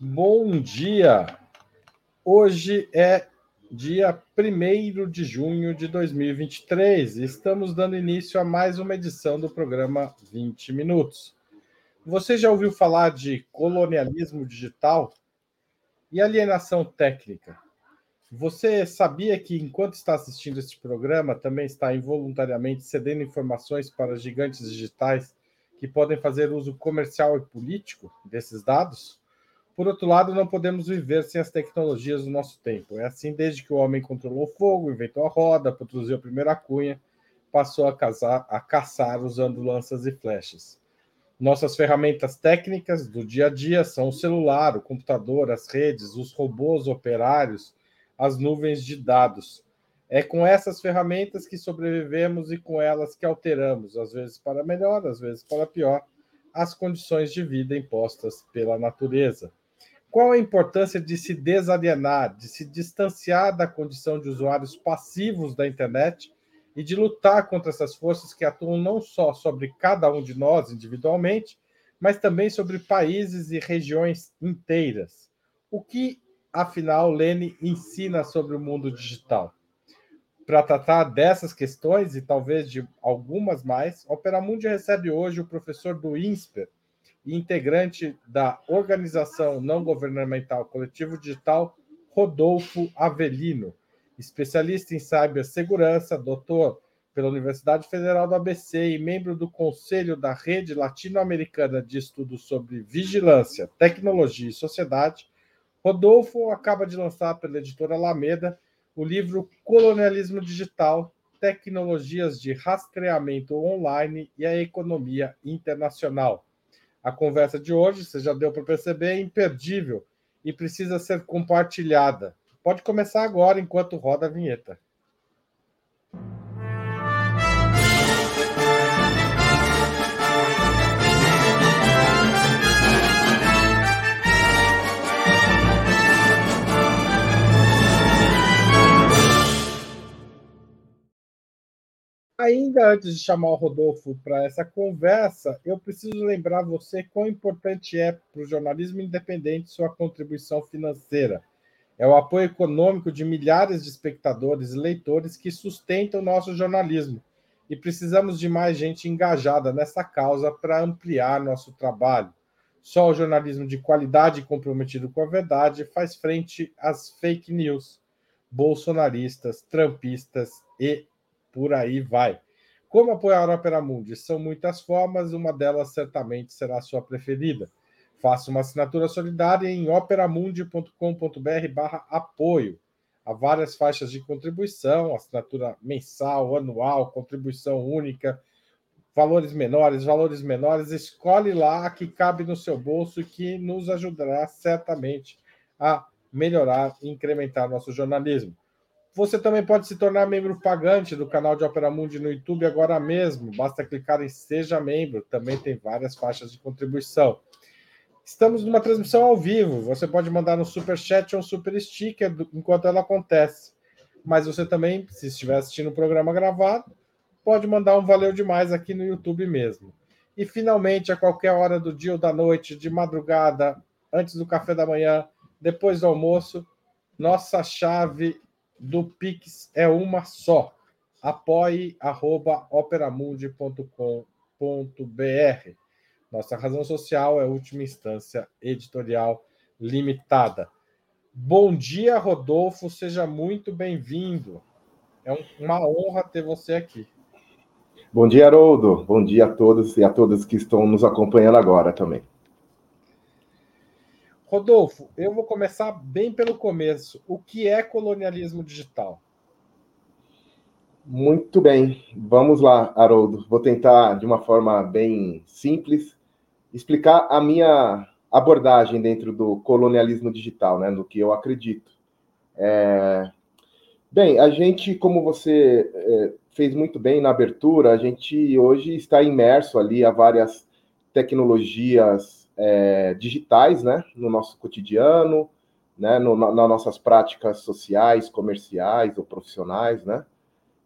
Bom dia! Hoje é dia 1 de junho de 2023 e estamos dando início a mais uma edição do programa 20 Minutos. Você já ouviu falar de colonialismo digital e alienação técnica? Você sabia que, enquanto está assistindo este programa, também está involuntariamente cedendo informações para gigantes digitais que podem fazer uso comercial e político desses dados? Por outro lado, não podemos viver sem as tecnologias do nosso tempo. É assim desde que o homem controlou o fogo, inventou a roda, produziu a primeira cunha, passou a, casar, a caçar usando lanças e flechas. Nossas ferramentas técnicas do dia a dia são o celular, o computador, as redes, os robôs operários, as nuvens de dados. É com essas ferramentas que sobrevivemos e com elas que alteramos, às vezes para melhor, às vezes para pior, as condições de vida impostas pela natureza. Qual a importância de se desalienar, de se distanciar da condição de usuários passivos da internet e de lutar contra essas forças que atuam não só sobre cada um de nós individualmente, mas também sobre países e regiões inteiras? O que afinal, Lene ensina sobre o mundo digital. Para tratar dessas questões e talvez de algumas mais, Operamundi recebe hoje o professor do INSPER e integrante da organização não governamental Coletivo Digital, Rodolfo Avelino, especialista em cibersegurança, doutor pela Universidade Federal do ABC e membro do Conselho da Rede Latino-Americana de Estudos sobre Vigilância, Tecnologia e Sociedade, Rodolfo acaba de lançar pela editora Alameda o livro Colonialismo Digital: Tecnologias de Rastreamento Online e a Economia Internacional. A conversa de hoje, você já deu para perceber, é imperdível e precisa ser compartilhada. Pode começar agora, enquanto roda a vinheta. Ainda antes de chamar o Rodolfo para essa conversa, eu preciso lembrar você quão importante é para o jornalismo independente sua contribuição financeira. É o apoio econômico de milhares de espectadores e leitores que sustentam o nosso jornalismo. E precisamos de mais gente engajada nessa causa para ampliar nosso trabalho. Só o jornalismo de qualidade e comprometido com a verdade faz frente às fake news, bolsonaristas, trampistas e por aí vai. Como apoiar a Opera Mundi? São muitas formas, uma delas certamente será a sua preferida. Faça uma assinatura solidária em operamundi.com.br barra apoio. Há várias faixas de contribuição, assinatura mensal, anual, contribuição única, valores menores, valores menores. Escolhe lá a que cabe no seu bolso e que nos ajudará certamente a melhorar e incrementar nosso jornalismo. Você também pode se tornar membro pagante do canal de Opera Mundi no YouTube agora mesmo. Basta clicar em Seja Membro. Também tem várias faixas de contribuição. Estamos numa transmissão ao vivo. Você pode mandar no Super Chat ou Super Sticker enquanto ela acontece. Mas você também, se estiver assistindo o programa gravado, pode mandar um valeu demais aqui no YouTube mesmo. E finalmente, a qualquer hora do dia ou da noite, de madrugada, antes do café da manhã, depois do almoço, nossa chave do Pix é uma só. apoie.operamundi.com.br. Nossa razão social é última instância editorial limitada. Bom dia, Rodolfo, seja muito bem-vindo. É uma honra ter você aqui. Bom dia, Haroldo. Bom dia a todos e a todas que estão nos acompanhando agora também. Rodolfo, eu vou começar bem pelo começo. O que é colonialismo digital? Muito bem, vamos lá, Haroldo. Vou tentar, de uma forma bem simples, explicar a minha abordagem dentro do colonialismo digital, né, no que eu acredito. É... Bem, a gente, como você é, fez muito bem na abertura, a gente hoje está imerso ali a várias tecnologias é, digitais, né, no nosso cotidiano, né, no, na, nas nossas práticas sociais, comerciais ou profissionais, né,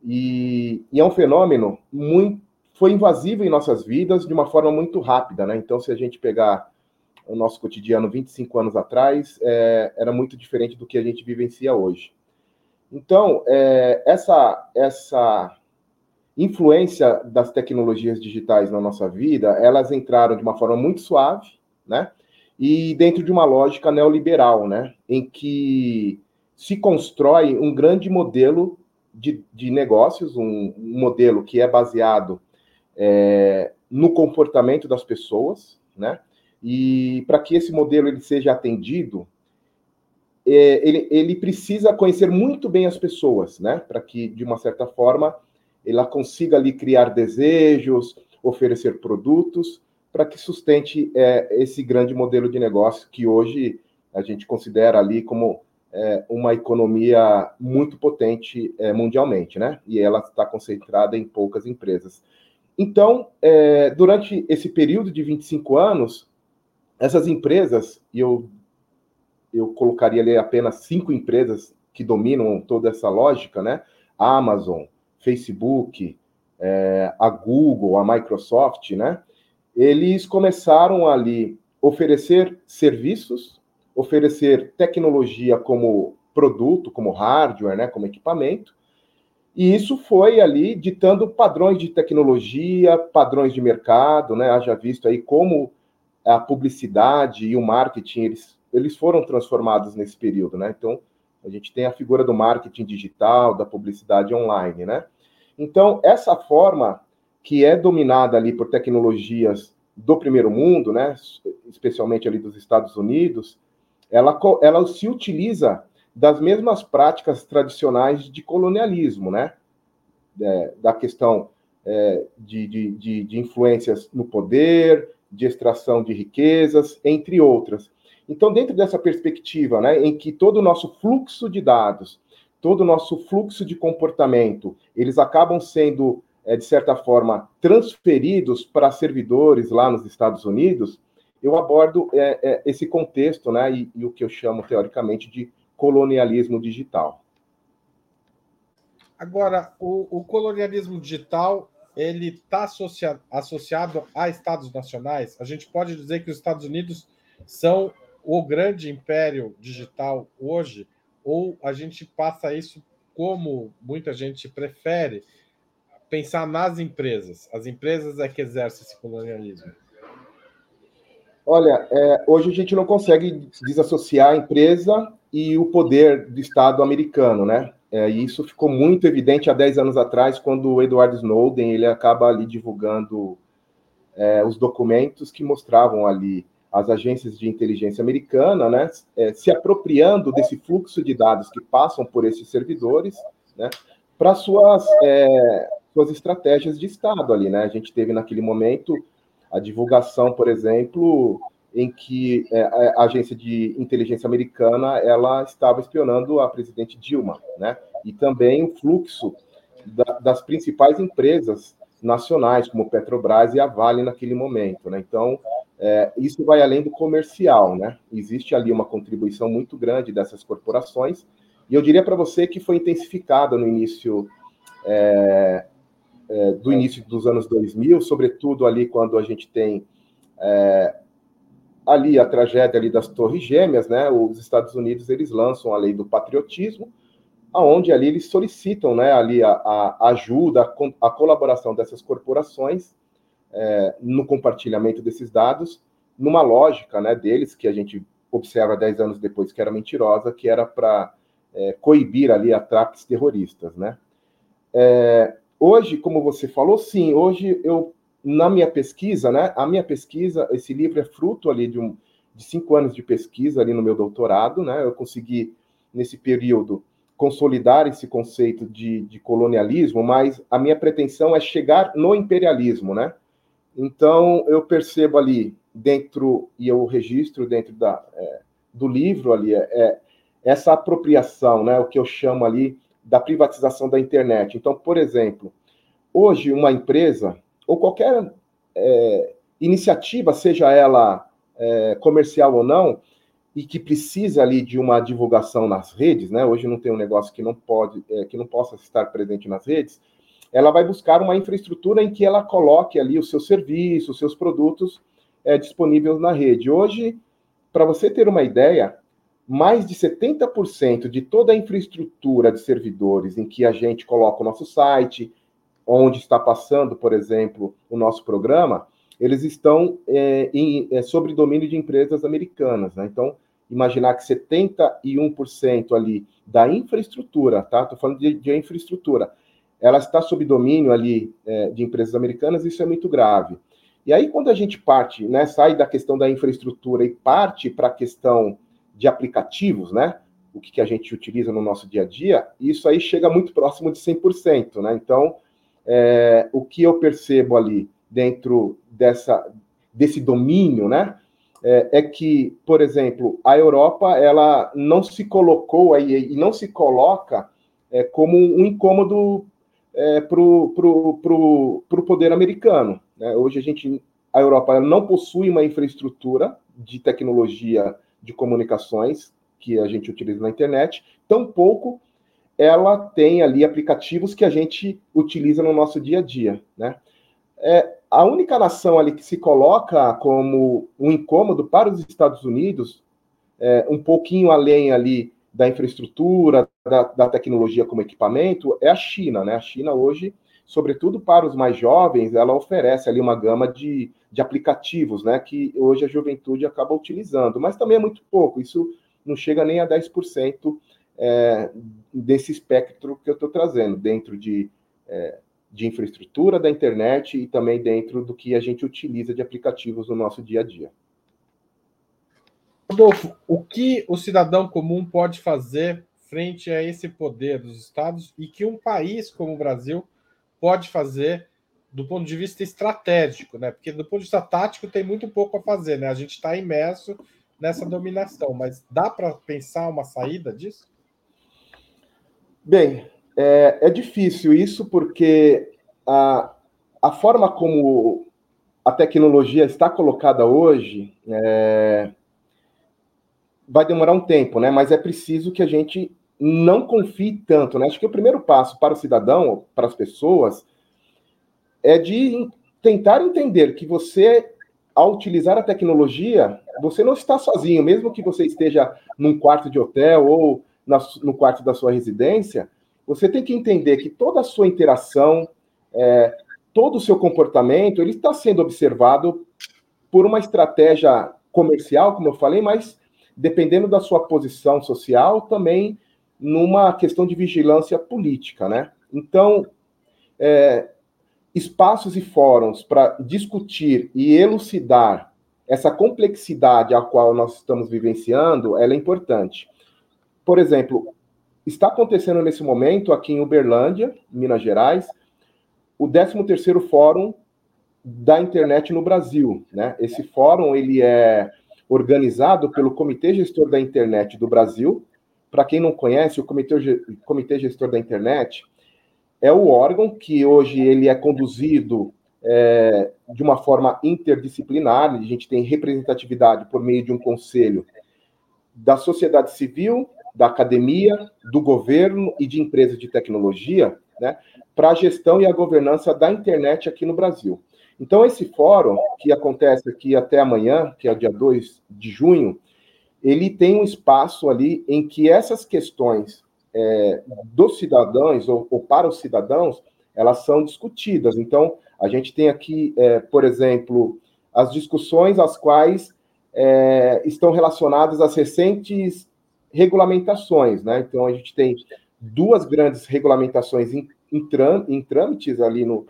e, e, é um fenômeno muito foi invasivo em nossas vidas de uma forma muito rápida, né? Então, se a gente pegar o nosso cotidiano 25 anos atrás é, era muito diferente do que a gente vivencia hoje. Então, é, essa, essa influência das tecnologias digitais na nossa vida, elas entraram de uma forma muito suave, né? E dentro de uma lógica neoliberal, né? Em que se constrói um grande modelo de, de negócios, um, um, modelo que é baseado é, no comportamento das pessoas, né? E para que esse modelo ele seja atendido, é, ele, ele precisa conhecer muito bem as pessoas, né? Para que, de uma certa forma, ela consiga ali criar desejos, oferecer produtos, para que sustente é, esse grande modelo de negócio que hoje a gente considera ali como é, uma economia muito potente é, mundialmente, né? E ela está concentrada em poucas empresas. Então, é, durante esse período de 25 anos, essas empresas, e eu, eu colocaria ali apenas cinco empresas que dominam toda essa lógica, né? A Amazon, Facebook, é, a Google, a Microsoft, né? Eles começaram ali oferecer serviços, oferecer tecnologia como produto, como hardware, né, como equipamento, e isso foi ali ditando padrões de tecnologia, padrões de mercado, né? Haja visto aí como a publicidade e o marketing eles, eles foram transformados nesse período, né? Então a gente tem a figura do marketing digital, da publicidade online, né? Então essa forma que é dominada ali por tecnologias do primeiro mundo, né? Especialmente ali dos Estados Unidos, ela, ela se utiliza das mesmas práticas tradicionais de colonialismo, né? É, da questão é, de, de, de, de, influências no poder, de extração de riquezas, entre outras. Então, dentro dessa perspectiva, né, em que todo o nosso fluxo de dados, todo o nosso fluxo de comportamento, eles acabam sendo, é, de certa forma, transferidos para servidores lá nos Estados Unidos, eu abordo é, é, esse contexto, né, e, e o que eu chamo, teoricamente, de colonialismo digital. Agora, o, o colonialismo digital ele está associado, associado a estados nacionais. A gente pode dizer que os Estados Unidos são o grande império digital hoje, ou a gente passa isso como muita gente prefere pensar nas empresas. As empresas é que exercem esse colonialismo. Olha, é, hoje a gente não consegue desassociar a empresa e o poder do Estado americano, né? É, e isso ficou muito evidente há 10 anos atrás, quando o Edward Snowden ele acaba ali divulgando é, os documentos que mostravam ali as agências de inteligência americana, né, é, se apropriando desse fluxo de dados que passam por esses servidores, né, para suas é, suas estratégias de Estado ali, né? A gente teve naquele momento a divulgação, por exemplo, em que é, a agência de inteligência americana ela estava espionando a presidente Dilma, né? E também o fluxo da, das principais empresas nacionais, como Petrobras e a Vale naquele momento, né? Então, é, isso vai além do comercial, né? Existe ali uma contribuição muito grande dessas corporações, e eu diria para você que foi intensificada no início é, é, do início dos anos 2000, sobretudo ali quando a gente tem é, ali a tragédia ali das Torres Gêmeas, né? Os Estados Unidos eles lançam a lei do patriotismo, aonde ali eles solicitam, né? Ali a, a ajuda, a, a, colaboração dessas corporações é, no compartilhamento desses dados, numa lógica, né? Deles que a gente observa dez anos depois que era mentirosa, que era para é, coibir ali ataques terroristas, né? É, hoje, como você falou, sim, hoje eu na minha pesquisa, né? A minha pesquisa, esse livro é fruto ali de, um, de cinco anos de pesquisa ali no meu doutorado, né? Eu consegui, nesse período, consolidar esse conceito de, de colonialismo, mas a minha pretensão é chegar no imperialismo, né? Então, eu percebo ali dentro, e eu registro dentro da, é, do livro ali, é, é, essa apropriação, né? O que eu chamo ali da privatização da internet. Então, por exemplo, hoje uma empresa ou qualquer é, iniciativa, seja ela é, comercial ou não, e que precisa ali de uma divulgação nas redes, né? Hoje não tem um negócio que não pode, é, que não possa estar presente nas redes. Ela vai buscar uma infraestrutura em que ela coloque ali o seu serviço, os seus produtos é, disponíveis na rede. Hoje, para você ter uma ideia, mais de 70% de toda a infraestrutura de servidores em que a gente coloca o nosso site, onde está passando, por exemplo, o nosso programa, eles estão é, em, é, sobre domínio de empresas americanas. Né? Então, imaginar que 71% ali da infraestrutura, tá? Estou falando de, de, infraestrutura, ela está sob domínio ali é, de empresas americanas, isso é muito grave. E aí, quando a gente parte, né, sai da questão da infraestrutura e parte para a questão de aplicativos, né? O que, que a gente utiliza no nosso dia a dia, isso aí chega muito próximo de 100%, né? Então, é, o que eu percebo ali dentro dessa, desse domínio, né? É, é, que, por exemplo, a Europa ela não se colocou aí e não se coloca é, como um incômodo é, para o poder americano. Né? Hoje a gente, a Europa não possui uma infraestrutura de tecnologia de comunicações que a gente utiliza na internet, tampouco ela tem ali aplicativos que a gente utiliza no nosso dia a dia, né? É, a única nação ali que se coloca como um incômodo para os Estados Unidos, é, um pouquinho além ali da infraestrutura, da, da, tecnologia como equipamento, é a China, né? A China hoje, sobretudo para os mais jovens, ela oferece ali uma gama de, de aplicativos, né? Que hoje a juventude acaba utilizando, mas também é muito pouco, isso não chega nem a 10% é, desse espectro que eu estou trazendo, dentro de, é, de infraestrutura da internet e também dentro do que a gente utiliza de aplicativos no nosso dia a dia. Rodolfo, o que o cidadão comum pode fazer frente a esse poder dos estados e que um país como o Brasil pode fazer do ponto de vista estratégico, né? Porque do ponto de vista tático tem muito pouco a fazer, né? A gente está imerso nessa dominação, mas dá para pensar uma saída disso? Bem, é, é, difícil isso porque a, a forma como a tecnologia está colocada hoje é, vai demorar um tempo, né? Mas é preciso que a gente não confie tanto, né? Acho que o primeiro passo para o cidadão, para as pessoas, é de tentar entender que você, ao utilizar a tecnologia, você não está sozinho, mesmo que você esteja num quarto de hotel ou na, no quarto da sua residência, você tem que entender que toda a sua interação, é, todo o seu comportamento, ele está sendo observado por uma estratégia comercial, como eu falei, mas dependendo da sua posição social, também numa questão de vigilância política, né? Então, é, espaços e fóruns para discutir e elucidar essa complexidade a qual nós estamos vivenciando, ela é importante. Por exemplo, está acontecendo nesse momento aqui em Uberlândia, Minas Gerais, o 13º Fórum da Internet no Brasil, né? Esse fórum ele é organizado pelo Comitê Gestor da Internet do Brasil. Para quem não conhece, o Comitê, Gestor da Internet é o órgão que hoje ele é conduzido é, de uma forma interdisciplinar. A gente tem representatividade por meio de um conselho da sociedade civil, da academia, do governo e de empresas de tecnologia, né, para a gestão e a governança da internet aqui no Brasil. Então, esse fórum, que acontece aqui até amanhã, que é o dia 2 de junho, ele tem um espaço ali em que essas questões é, dos cidadãos, ou, ou, para os cidadãos, elas são discutidas. Então, a gente tem aqui, é, por exemplo, as discussões as quais é, estão relacionadas às recentes regulamentações, né? Então, a gente tem duas grandes regulamentações em, em, em trâmites ali no,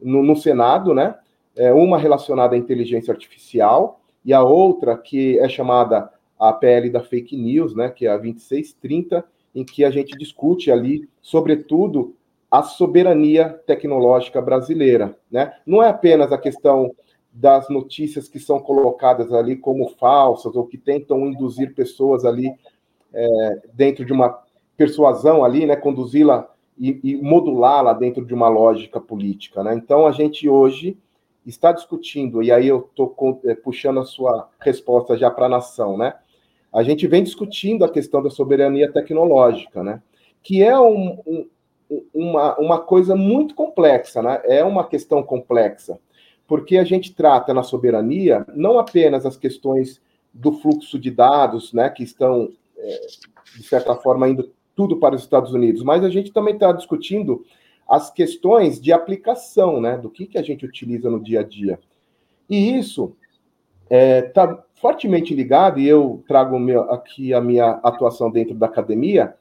no, no Senado, né? é, uma relacionada à inteligência artificial e a outra que é chamada a PL da fake news, né, que é a 2630, em que a gente discute ali, sobretudo, a soberania tecnológica brasileira, né? Não é apenas a questão das notícias que são colocadas ali como falsas ou que tentam induzir pessoas ali é, dentro de uma persuasão ali, né, conduzi-la e, e modulá-la dentro de uma lógica política, né? Então a gente hoje está discutindo, e aí eu estou é, puxando a sua resposta já para a nação, né? A gente vem discutindo a questão da soberania tecnológica, né? Que é um, um, uma, uma coisa muito complexa, né? É uma questão complexa, porque a gente trata na soberania não apenas as questões do fluxo de dados, né, que estão, é, de certa forma, indo tudo para os Estados Unidos, mas a gente também está discutindo as questões de aplicação, né, do que, que a gente utiliza no dia a dia. E isso está é, tá fortemente ligado, e eu trago meu, aqui a minha atuação dentro da academia,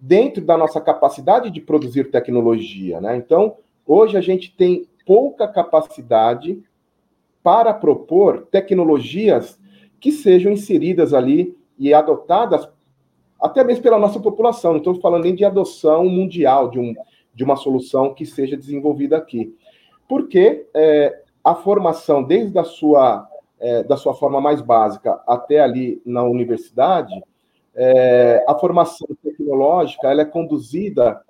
dentro da nossa capacidade de produzir tecnologia. Né? Então, hoje a gente tem pouca capacidade para propor tecnologias que sejam inseridas ali e adotadas até mesmo pela nossa população. Não estou falando nem de adoção mundial de, um, de uma solução que seja desenvolvida aqui. Porque é, a formação, desde a sua, é, da sua forma mais básica até ali na universidade, é, a formação tecnológica ela é conduzida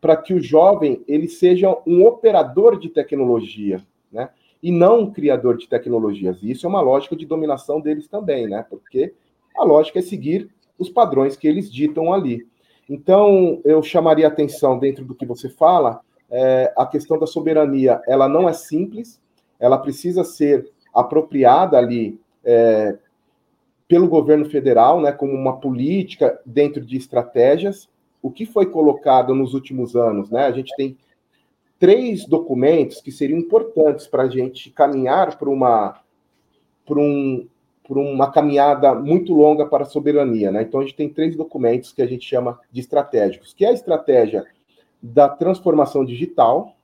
para que o jovem ele seja um operador de tecnologia, né? E não um criador de tecnologias. E isso é uma lógica de dominação deles também, né? Porque a lógica é seguir os padrões que eles ditam ali. Então, eu chamaria atenção dentro do que você fala, é, a questão da soberania, ela não é simples, ela precisa ser apropriada ali é, pelo governo federal, né, como uma política dentro de estratégias. O que foi colocado nos últimos anos, né? A gente tem três documentos que seriam importantes para a gente caminhar para uma, para um, uma caminhada muito longa para a soberania. Né? Então, a gente tem três documentos que a gente chama de estratégicos, que é a estratégia da transformação digital,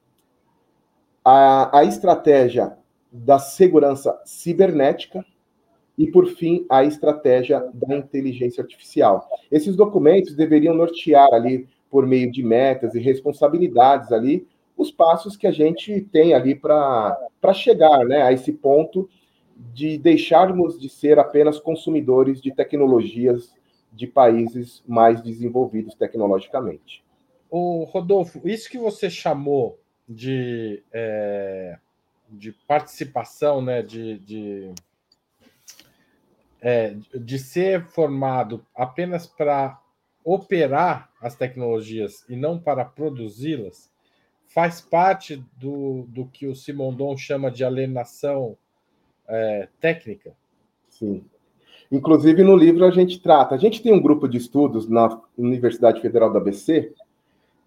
a, a estratégia da segurança cibernética e, por fim, a estratégia da inteligência artificial. Esses documentos deveriam nortear ali, por meio de metas e responsabilidades ali, os passos que a gente tem ali para chegar né, a esse ponto de deixarmos de ser apenas consumidores de tecnologias de países mais desenvolvidos tecnologicamente. O Rodolfo, isso que você chamou de, é, de participação, né, de, de é, de ser formado apenas para operar as tecnologias e não para produzi-las, faz parte do, do que o Simondon chama de alienação é, técnica. Sim. Inclusive, no livro a gente trata. A gente tem um grupo de estudos na Universidade Federal da ABC,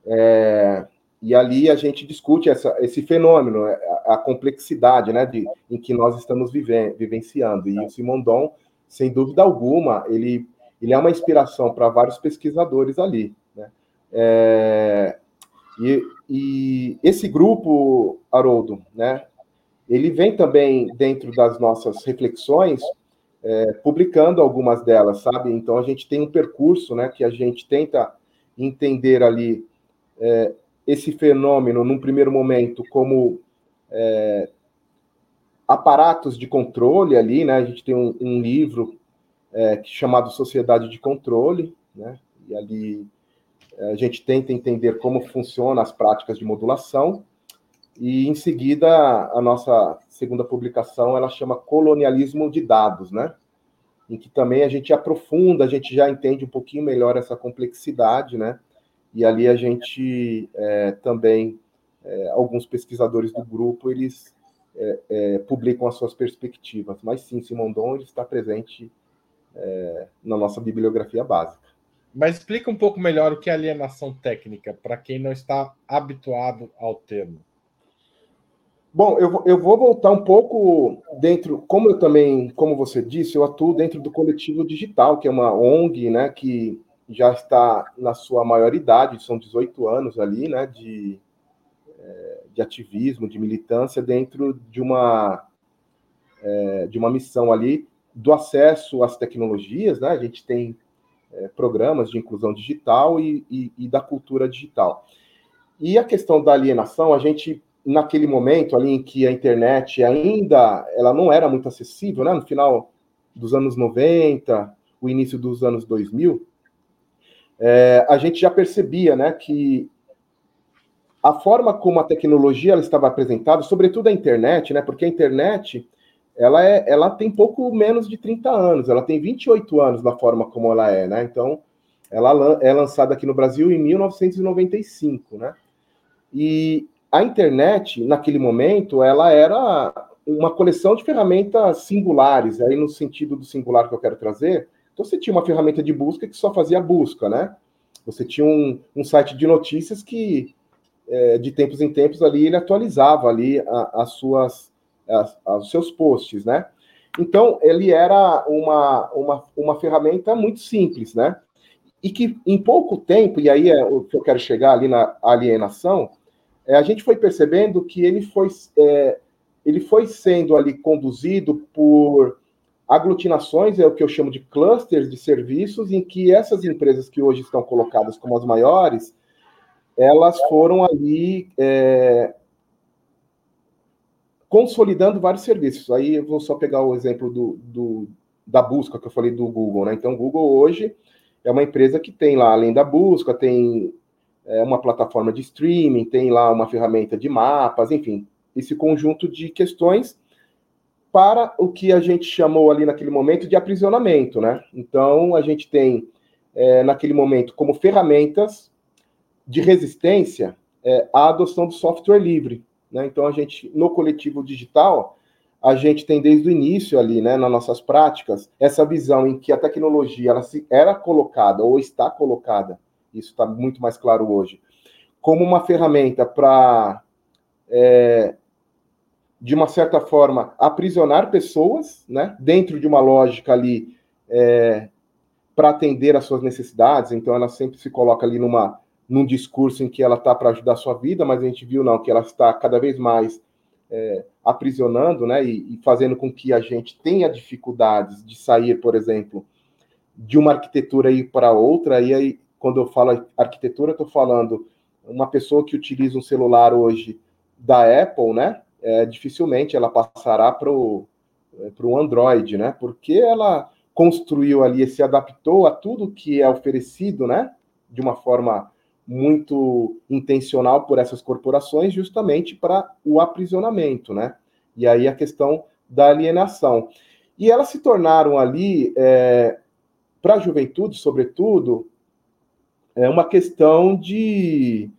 é, e ali a gente discute essa, esse fenômeno, a, complexidade né, de, em que nós estamos vive, vivenciando. E o Simondon sem dúvida alguma, ele, ele é uma inspiração para vários pesquisadores ali. Né? É, e, e, esse grupo, Haroldo, né, ele vem também dentro das nossas reflexões, é, publicando algumas delas, sabe? Então a gente tem um percurso, né, que a gente tenta entender ali é, esse fenômeno, num primeiro momento, como é, aparatos de controle ali, né? A gente tem um, um livro é, chamado Sociedade de Controle, né? E ali é, a gente tenta entender como funcionam as práticas de modulação. E em seguida, a nossa segunda publicação, ela chama Colonialismo de Dados, né? Em que também a gente aprofunda, a gente já entende um pouquinho melhor essa complexidade, né? E ali a gente é, também, é, alguns pesquisadores do grupo, eles é, é, publicam as suas perspectivas. Mas sim, Simondon está presente é, na nossa bibliografia básica. Mas explica um pouco melhor o que é alienação técnica, para quem não está habituado ao termo. Bom, eu, eu vou voltar um pouco dentro, como eu também, como você disse, eu atuo dentro do coletivo digital, que é uma ONG, né, que já está na sua maioridade, são 18 anos ali, né, de, de ativismo, de militância dentro de uma, é, de uma missão ali do acesso às tecnologias, né? A gente tem é, programas de inclusão digital e, e, e, da cultura digital. E a questão da alienação, a gente, naquele momento ali em que a internet ainda ela não era muito acessível, né? No final dos anos 90, o início dos anos 2000, é, a gente já percebia, né, que a forma como a tecnologia ela estava apresentada, sobretudo a internet, né? Porque a internet ela, é, ela tem pouco menos de 30 anos, ela tem 28 anos da forma como ela é, né? Então, ela é lançada aqui no Brasil em 1995, né? E a internet, naquele momento, ela era uma coleção de ferramentas singulares, aí no sentido do singular que eu quero trazer. Então, você tinha uma ferramenta de busca que só fazia busca, né? Você tinha um, um site de notícias que, é, de tempos em tempos, ali ele atualizava ali as suas, a, os seus posts, né? Então, ele era uma, uma, uma ferramenta muito simples, né? E que em pouco tempo, e aí é o que eu quero chegar ali na alienação, é, a gente foi percebendo que ele foi, é, ele foi sendo ali conduzido por aglutinações, é o que eu chamo de clusters de serviços, em que essas empresas que hoje estão colocadas como as maiores, elas foram ali é, consolidando vários serviços. Aí eu vou só pegar o exemplo do, do, da busca que eu falei do Google, né? Então, o Google hoje é uma empresa que tem lá, além da busca, tem é, uma plataforma de streaming, tem lá uma ferramenta de mapas, enfim, esse conjunto de questões para o que a gente chamou ali naquele momento de aprisionamento, né? Então, a gente tem, é, naquele momento, como ferramentas de resistência, é, a adoção do software livre. Né? Então, a gente, no coletivo digital, a gente tem desde o início ali, né, nas nossas práticas, essa visão em que a tecnologia ela se, era colocada ou está colocada, isso está muito mais claro hoje, como uma ferramenta para é, de uma certa forma, aprisionar pessoas, né, dentro de uma lógica ali é, para atender às suas necessidades. Então, ela sempre se coloca ali numa, num discurso em que ela está para ajudar a sua vida, mas a gente viu não que ela está cada vez mais é, aprisionando, né, e, e, fazendo com que a gente tenha dificuldades de sair, por exemplo, de uma arquitetura e para outra. E aí, quando eu falo arquitetura, estou falando uma pessoa que utiliza um celular hoje da Apple, né? é, dificilmente ela passará para o é, Android, né? Porque ela construiu ali, se adaptou a tudo que é oferecido, né? De uma forma muito intencional por essas corporações, justamente para o aprisionamento, né? E aí a questão da alienação. E elas se tornaram ali, é, para a juventude, sobretudo, é uma questão de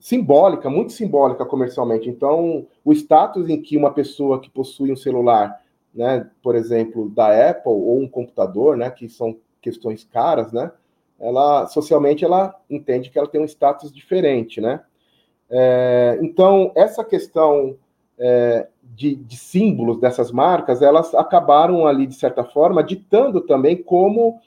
simbólica, muito simbólica comercialmente. Então, o status em que uma pessoa que possui um celular, né, por exemplo, da Apple ou um computador, né, que são questões caras, né, ela socialmente ela entende que ela tem um status diferente, né. É, então, essa questão é, de, de símbolos dessas marcas, elas acabaram ali de certa forma ditando também como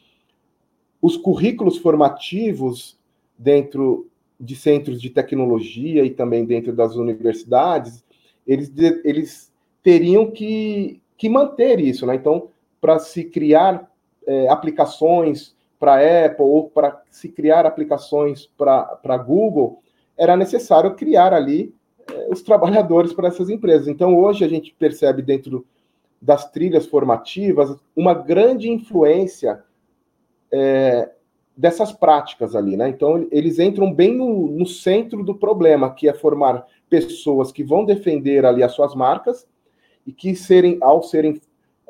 os currículos formativos dentro de centros de tecnologia e também dentro das universidades, eles, eles teriam que, que manter isso, né? Então, para se criar é, aplicações para Apple ou para se criar aplicações para Google, era necessário criar ali é, os trabalhadores para essas empresas. Então, hoje a gente percebe dentro das trilhas formativas uma grande influência é, dessas práticas ali, né? Então, eles entram bem no, no, centro do problema, que é formar pessoas que vão defender ali as suas marcas e que serem, ao serem,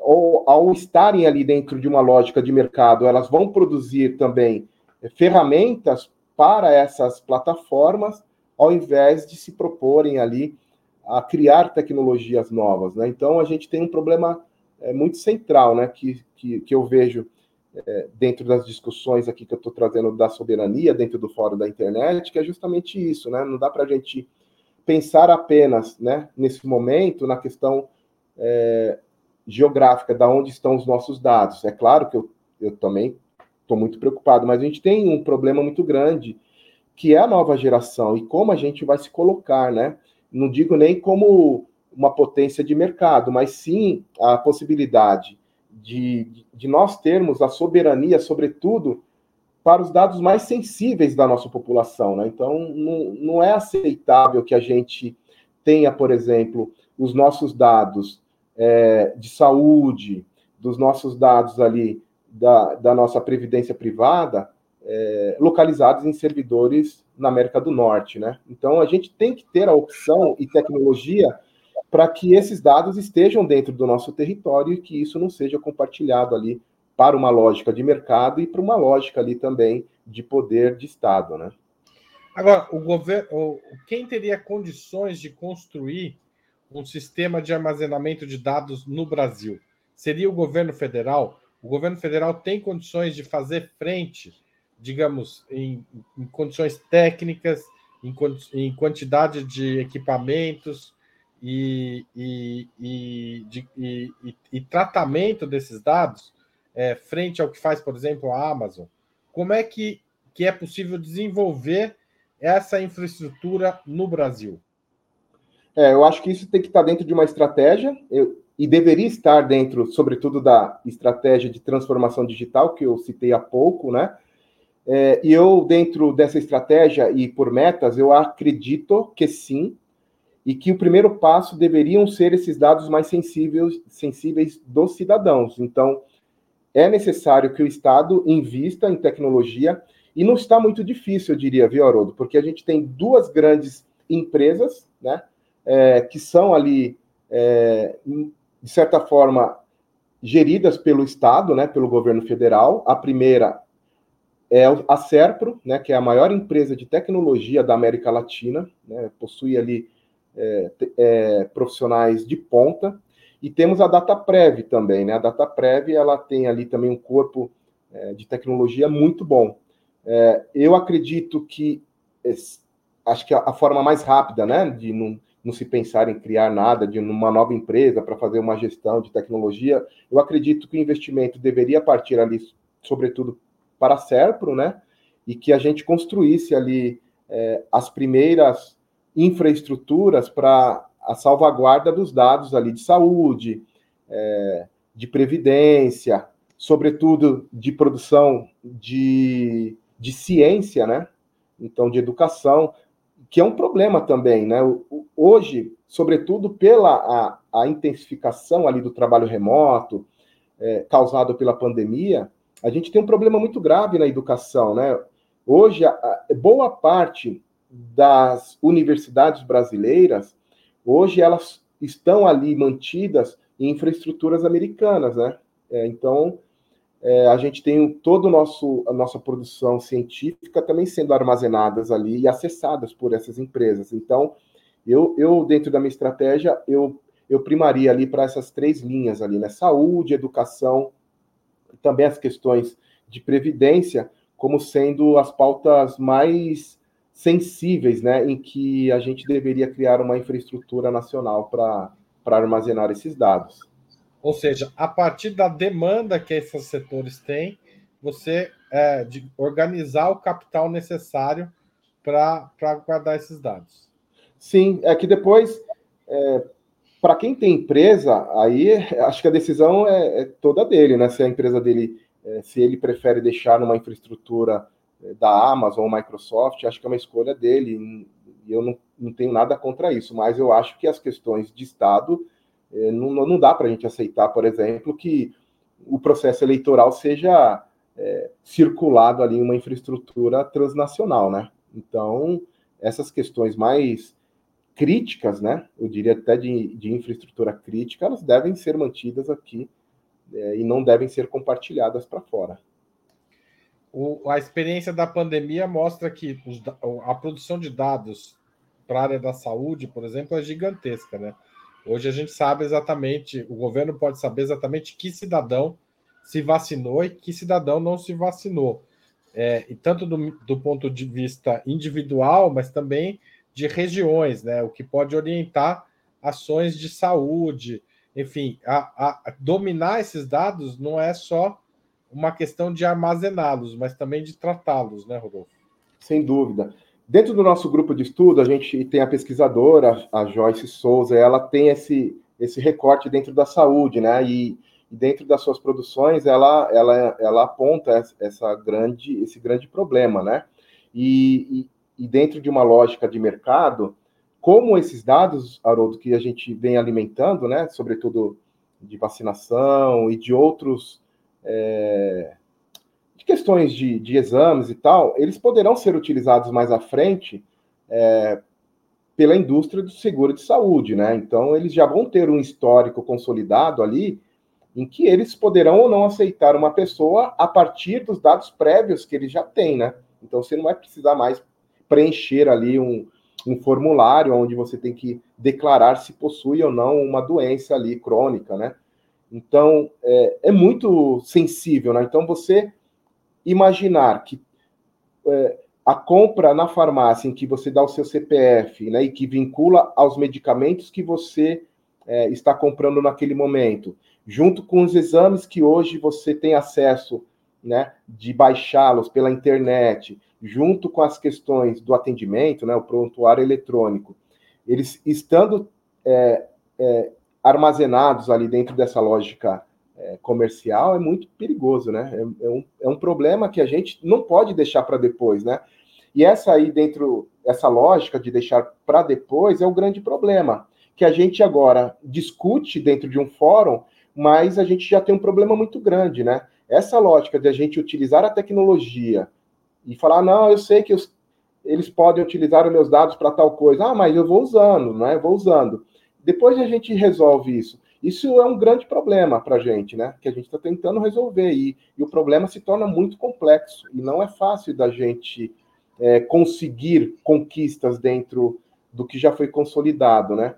ou ao estarem ali dentro de uma lógica de mercado, elas vão produzir também ferramentas para essas plataformas, ao invés de se proporem ali a criar tecnologias novas, né? Então, a gente tem um problema é, muito central, né? Que, que, que eu vejo é, dentro das discussões aqui que eu estou trazendo da soberania dentro do fórum da internet, que é justamente isso, né? Não dá para a gente pensar apenas, né, nesse momento, na questão é, geográfica, da onde estão os nossos dados. É claro que eu, eu também estou muito preocupado, mas a gente tem um problema muito grande, que é a nova geração e como a gente vai se colocar, né? Não digo nem como uma potência de mercado, mas sim a possibilidade de, de nós termos a soberania, sobretudo, para os dados mais sensíveis da nossa população. Né? Então, não, não é aceitável que a gente tenha, por exemplo, os nossos dados é, de saúde, dos nossos dados ali da, da nossa previdência privada, é, localizados em servidores na América do Norte, né? Então a gente tem que ter a opção e tecnologia para que esses dados estejam dentro do nosso território e que isso não seja compartilhado ali para uma lógica de mercado e para uma lógica ali também de poder de Estado, né? Agora, o governo, quem teria condições de construir um sistema de armazenamento de dados no Brasil? Seria o governo federal? O governo federal tem condições de fazer frente, digamos, em, em condições técnicas, em, em, quantidade de equipamentos e, e, e, de, e tratamento desses dados, é, frente ao que faz, por exemplo, a Amazon? Como é que, que é possível desenvolver essa infraestrutura no Brasil? É, eu acho que isso tem que estar dentro de uma estratégia eu, e deveria estar dentro, sobretudo, da estratégia de transformação digital que eu citei há pouco, né? É, e eu, dentro dessa estratégia e por metas, eu acredito que sim, e que o primeiro passo deveriam ser esses dados mais sensíveis, sensíveis dos cidadãos. Então, é necessário que o Estado invista em tecnologia e não está muito difícil, eu diria, viu, Haroldo? Porque a gente tem duas grandes empresas, né, é, que são ali, é, de certa forma, geridas pelo Estado, né, pelo governo federal. A primeira é a Serpro, né, que é a maior empresa de tecnologia da América Latina, né, possui ali é, é, profissionais de ponta. E temos a DataPrev também, né? A DataPrev ela tem ali também um corpo é, de tecnologia muito bom. É, eu acredito que acho que a, a, forma mais rápida, né, de não, não se pensar em criar nada, de uma nova empresa para fazer uma gestão de tecnologia, eu acredito que o investimento deveria partir ali, sobretudo, para a Serpro, né, e que a gente construísse ali é, as primeiras infraestruturas para a salvaguarda dos dados ali de saúde, é, de previdência, sobretudo de produção de de ciência, né? Então, de educação, que é um problema também, né? Hoje, sobretudo pela a, a intensificação ali do trabalho remoto, é, causado pela pandemia, a gente tem um problema muito grave na educação, né? Hoje, a, a, boa parte das universidades brasileiras, hoje elas estão ali mantidas em infraestruturas americanas, né? É, então, é, a gente tem toda a nossa produção científica também sendo armazenadas ali e acessadas por essas empresas. Então, eu, eu dentro da minha estratégia, eu, eu primaria ali para essas três linhas ali, né? Saúde, educação, também as questões de previdência, como sendo as pautas mais sensíveis, né, em que a gente deveria criar uma infraestrutura nacional para armazenar esses dados. Ou seja, a partir da demanda que esses setores têm, você é, de organizar o capital necessário para guardar esses dados. Sim, é que depois, é, para quem tem empresa, aí acho que a decisão é, é, toda dele, né? Se a empresa dele, é, se ele prefere deixar numa infraestrutura é, da Amazon ou Microsoft, acho que é uma escolha dele, e eu não, não tenho nada contra isso, mas eu acho que as questões de Estado não, não dá para a gente aceitar, por exemplo, que o processo eleitoral seja é, circulado ali em uma infraestrutura transnacional, né? Então, essas questões mais críticas, né? Eu diria até de, de infraestrutura crítica, elas devem ser mantidas aqui é, e não devem ser compartilhadas para fora. O, a experiência da pandemia mostra que os, a produção de dados para a área da saúde, por exemplo, é gigantesca, né? Hoje a gente sabe exatamente, o governo pode saber exatamente que cidadão se vacinou e que cidadão não se vacinou. É, e tanto do, do ponto de vista individual, mas também de regiões, né? O que pode orientar ações de saúde, enfim, a, a, dominar esses dados não é só uma questão de armazená-los, mas também de tratá-los, né, Rodolfo? Sem dúvida. Dentro do nosso grupo de estudo, a gente tem a pesquisadora, a Joyce Souza, ela tem esse, esse recorte dentro da saúde, né? E, dentro das suas produções, ela, ela, ela aponta essa grande, esse grande problema, né? E, e, e dentro de uma lógica de mercado, como esses dados, Haroldo, que a gente vem alimentando, né? Sobretudo de vacinação e de outros. É, questões de, de exames e tal, eles poderão ser utilizados mais à frente é, pela indústria do seguro de saúde, né? Então, eles já vão ter um histórico consolidado ali em que eles poderão ou não aceitar uma pessoa a partir dos dados prévios que eles já têm, né? Então, você não vai precisar mais preencher ali um, um formulário onde você tem que declarar se possui ou não uma doença ali crônica, né? Então, é, é muito sensível, né? Então, você imaginar que é, a compra na farmácia em que você dá o seu CPF, né, e que vincula aos medicamentos que você é, está comprando naquele momento, junto com os exames que hoje você tem acesso, né, de baixá-los pela internet, junto com as questões do atendimento, né, o prontuário eletrônico, eles estando é, é, armazenados ali dentro dessa lógica é, comercial é muito perigoso, né? É, é, um, é um problema que a gente não pode deixar para depois, né? E essa aí dentro, essa lógica de deixar para depois é o grande problema, que a gente agora discute dentro de um fórum, mas a gente já tem um problema muito grande, né? Essa lógica de a gente utilizar a tecnologia e falar, não, eu sei que os, eles podem utilizar os meus dados para tal coisa, ah, mas eu vou usando, né? Eu vou usando. Depois a gente resolve isso. Isso é um grande problema para a gente, né? Que a gente está tentando resolver e, e, o problema se torna muito complexo e não é fácil da gente é, conseguir conquistas dentro do que já foi consolidado, né?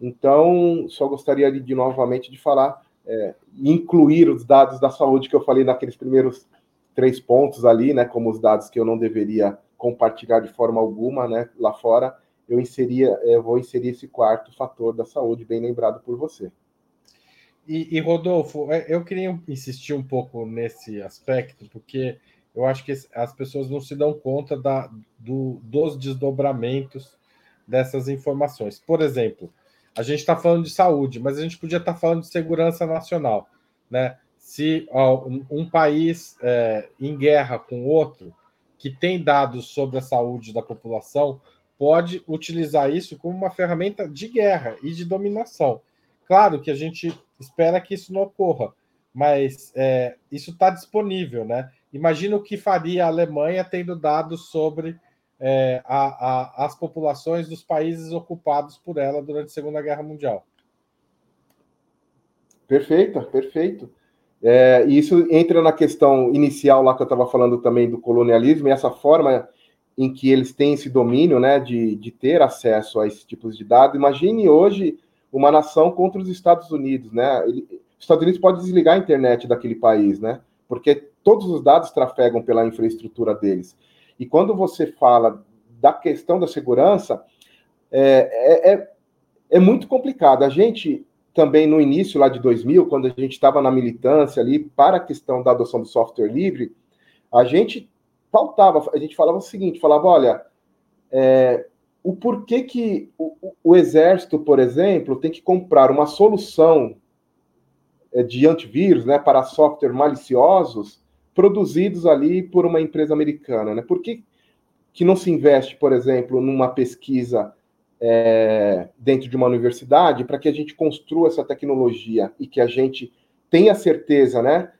Então, só gostaria de novamente de falar, é, incluir os dados da saúde que eu falei naqueles primeiros três pontos ali, né? Como os dados que eu não deveria compartilhar de forma alguma, né? Lá fora eu inseria, eu é, vou inserir esse quarto fator da saúde, bem lembrado por você. E, e, Rodolfo, é, eu queria insistir um pouco nesse aspecto, porque eu acho que as pessoas não se dão conta da, do, dos desdobramentos dessas informações. Por exemplo, a gente está falando de saúde, mas a gente podia estar tá falando de segurança nacional, né? Se ó, um, país é, em guerra com outro que tem dados sobre a saúde da população pode utilizar isso como uma ferramenta de guerra e de dominação. Claro que a gente espera que isso não ocorra, mas é, isso está disponível, né? Imagina o que faria a Alemanha tendo dados sobre é, a, a, as populações dos países ocupados por ela durante a Segunda Guerra Mundial. Perfeito, perfeito. É, isso entra na questão inicial lá que eu estava falando também do colonialismo e essa forma em que eles têm esse domínio, né, de, de ter acesso a esses tipos de dados. Imagine hoje uma nação contra os Estados Unidos, né? Ele, os Estados Unidos pode desligar a internet daquele país, né? Porque todos os dados trafegam pela infraestrutura deles. E quando você fala da questão da segurança, é, é, é, é muito complicado. A gente também no início lá de 2000, quando a gente estava na militância ali para a questão da adoção do software livre, a gente pautava, a gente falava o seguinte, falava, olha, é, o porquê que o, o, exército, por exemplo, tem que comprar uma solução é, de antivírus, né, para software maliciosos produzidos ali por uma empresa americana, né? Por que, que não se investe, por exemplo, numa pesquisa é, dentro de uma universidade para que a gente construa essa tecnologia e que a gente tenha certeza, né,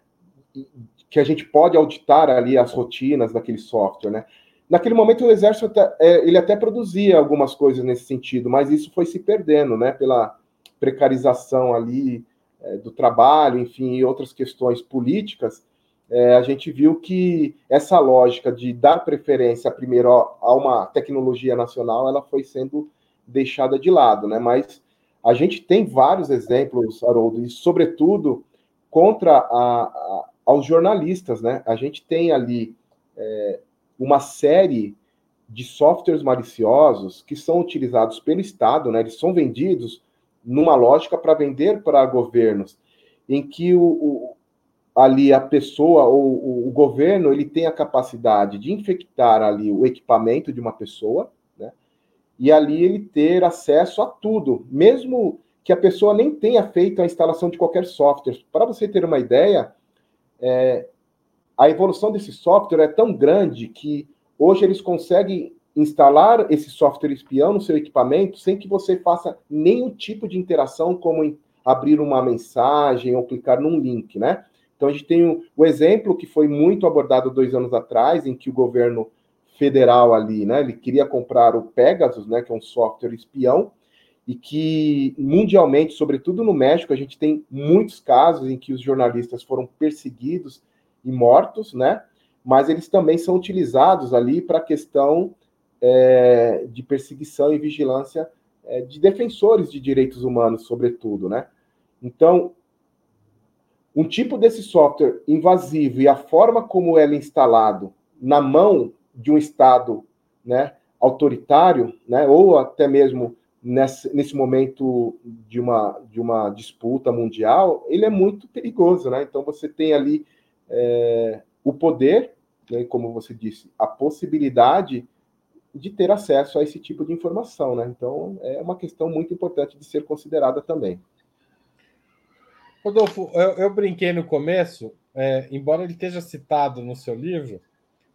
que a gente pode auditar ali as rotinas daquele software, né? Naquele momento o exército até, é, ele até produzia algumas coisas nesse sentido, mas isso foi se perdendo, né? Pela precarização ali é, do trabalho, enfim, e outras questões políticas, é, a gente viu que essa lógica de dar preferência primeiro a uma tecnologia nacional, ela foi sendo deixada de lado, né? Mas a gente tem vários exemplos, Haroldo, e sobretudo contra a, a aos jornalistas, né? A gente tem ali é, uma série de softwares maliciosos que são utilizados pelo Estado, né? Eles são vendidos numa lógica para vender para governos, em que o, o, ali a pessoa ou o, governo ele tem a capacidade de infectar ali o equipamento de uma pessoa, né? E ali ele ter acesso a tudo, mesmo que a pessoa nem tenha feito a instalação de qualquer software. Para você ter uma ideia, é, a evolução desse software é tão grande que hoje eles conseguem instalar esse software espião no seu equipamento sem que você faça nenhum tipo de interação, como abrir uma mensagem ou clicar num link, né? Então a gente tem o, o exemplo que foi muito abordado dois anos atrás, em que o governo federal ali, né, ele queria comprar o Pegasus, né, que é um software espião, e que mundialmente, sobretudo no México, a gente tem muitos casos em que os jornalistas foram perseguidos e mortos, né? Mas eles também são utilizados ali para a questão é, de perseguição e vigilância é, de defensores de direitos humanos, sobretudo, né? Então, um tipo desse software invasivo e a forma como ele é instalado na mão de um Estado né, autoritário, né, ou até mesmo nesse, nesse momento de uma, de uma disputa mundial, ele é muito perigoso. Né? Então, você tem ali é, o poder, né, como você disse, a possibilidade de ter acesso a esse tipo de informação. Né? Então, é uma questão muito importante de ser considerada também. Rodolfo, eu, eu brinquei no começo, é, embora ele esteja citado no seu livro,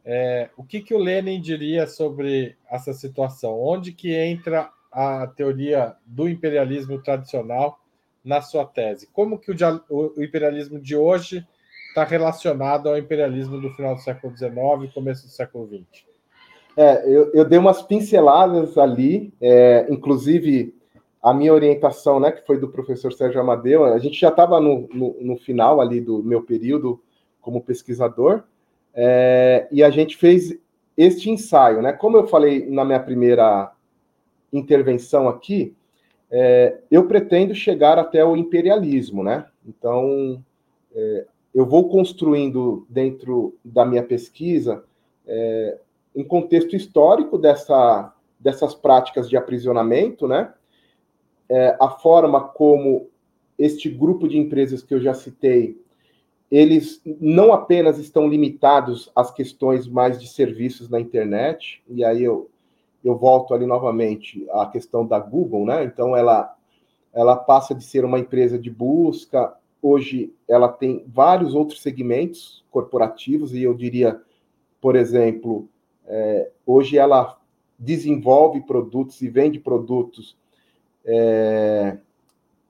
é, o que, que o Lenin diria sobre essa situação? Onde que entra a teoria do imperialismo tradicional na sua tese? Como que o, o imperialismo de hoje está relacionado ao imperialismo do final do século XIX e começo do século XX? É, eu, eu dei umas pinceladas ali, é, inclusive a minha orientação, né, que foi do professor Sérgio Amadeu, a gente já estava no, no, no, final ali do meu período como pesquisador, é, e a gente fez este ensaio, né? Como eu falei na minha primeira intervenção aqui, é, eu pretendo chegar até o imperialismo, né? Então, é, eu vou construindo dentro da minha pesquisa é, um contexto histórico dessa, dessas práticas de aprisionamento, né? é, a forma como este grupo de empresas que eu já citei, eles não apenas estão limitados às questões mais de serviços na internet, e aí eu, eu volto ali novamente à questão da Google, né? Então ela, ela passa de ser uma empresa de busca, hoje ela tem vários outros segmentos corporativos, e eu diria, por exemplo, é, hoje ela desenvolve produtos e vende produtos é,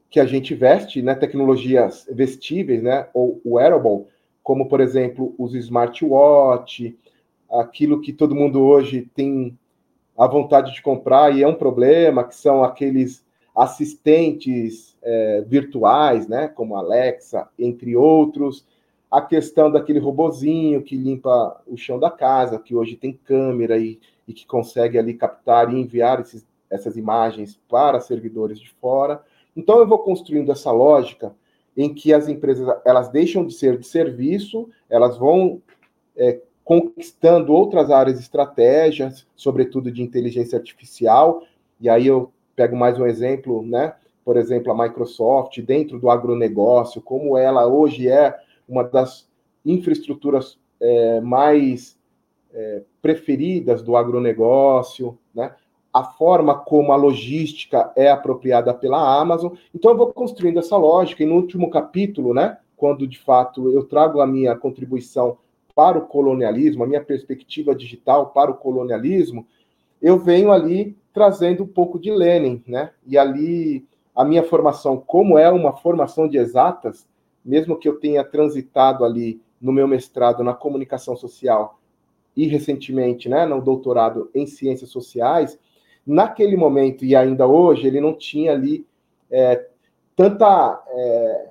que a gente veste, né, tecnologias vestíveis, né, ou wearable, como, por exemplo, os smartwatch, aquilo que todo mundo hoje tem a vontade de comprar e é um problema, que são aqueles assistentes é, virtuais, né, como Alexa, entre outros, a questão daquele robozinho que limpa o chão da casa, que hoje tem câmera e, e que consegue ali captar e enviar esses essas imagens para servidores de fora. Então eu vou construindo essa lógica em que as empresas elas deixam de ser de serviço, elas vão é, conquistando outras áreas estratégias, sobretudo de inteligência artificial. E aí eu pego mais um exemplo, né? Por exemplo, a Microsoft dentro do agronegócio, como ela hoje é uma das infraestruturas é, mais é, preferidas do agronegócio, né? a forma como a logística é apropriada pela Amazon. Então, eu vou construindo essa lógica, e no último capítulo, né, quando de fato eu trago a minha contribuição para o colonialismo, a minha perspectiva digital para o colonialismo, eu venho ali trazendo um pouco de Lenin, né? E ali a minha formação, como é uma formação de exatas, mesmo que eu tenha transitado ali no meu mestrado na comunicação social e recentemente, né, no doutorado em ciências sociais, naquele momento e ainda hoje, ele não tinha ali é, tanta, é,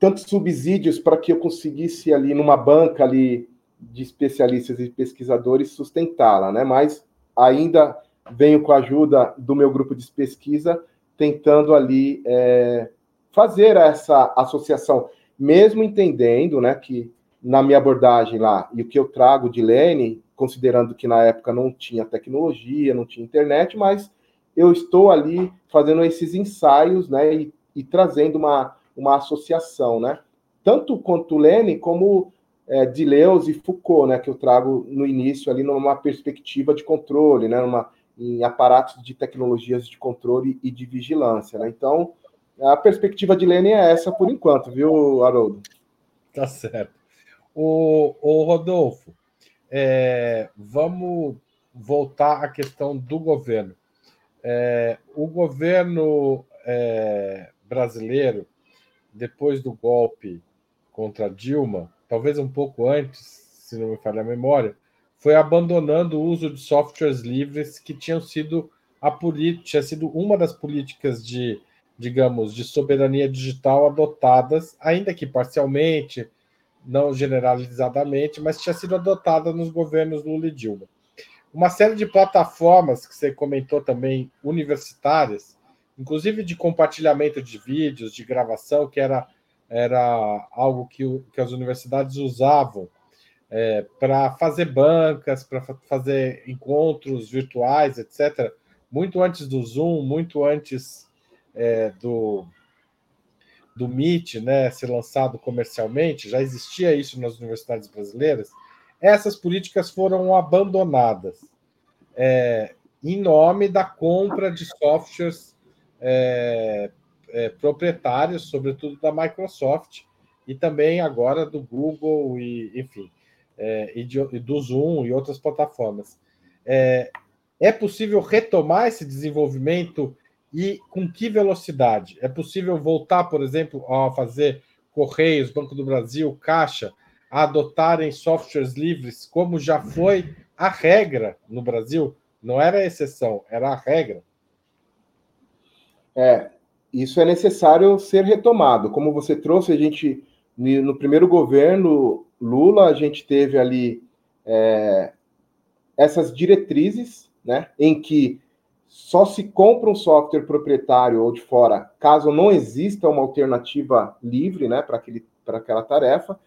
tantos subsídios para que eu conseguisse ali numa banca ali de especialistas e pesquisadores sustentá-la, né? Mas ainda venho com a ajuda do meu grupo de pesquisa tentando ali é, fazer essa associação, mesmo entendendo, né, que na minha abordagem lá e o que eu trago de Lene considerando que na época não tinha tecnologia, não tinha internet, mas eu estou ali fazendo esses ensaios, né, e, e trazendo uma, uma associação, né, tanto quanto Lenin como é, Deleuze e Foucault, né, que eu trago no início ali numa perspectiva de controle, né, numa, em aparatos de tecnologias de controle e de vigilância, né, então a perspectiva de Lenin é essa por enquanto, viu, Haroldo? Tá certo. O, o Rodolfo, é, vamos voltar à questão do governo. É, o governo é, brasileiro, depois do golpe contra Dilma, talvez um pouco antes, se não me falha a memória, foi abandonando o uso de softwares livres que tinham sido a tinha sido uma das políticas de, digamos, de soberania digital adotadas, ainda que parcialmente, não generalizadamente, mas tinha sido adotada nos governos Lula e Dilma. uma série de plataformas que você comentou também, universitárias, inclusive de compartilhamento de vídeos, de gravação, que era, era algo que, que as universidades usavam é, para fazer bancas, para fazer encontros virtuais, etc., muito antes do Zoom, muito antes é, do, do Meet né, ser lançado comercialmente, já existia isso nas universidades brasileiras, essas políticas foram abandonadas é, em nome da compra de softwares é, proprietários, sobretudo da Microsoft, e também agora do Google, e, enfim, é, e, de, e, do Zoom e outras plataformas. É, é possível retomar esse desenvolvimento e com que velocidade? É possível voltar, por exemplo, a fazer Correios, Banco do Brasil, Caixa, a adotarem softwares livres, como já foi a regra no Brasil? Não era a exceção, era a regra. É, isso é necessário ser retomado. Como você trouxe, a gente, no primeiro governo Lula, a gente teve ali é, essas diretrizes, né, em que só se compra um software proprietário ou de fora, caso não exista uma alternativa livre, né, para aquela tarefa.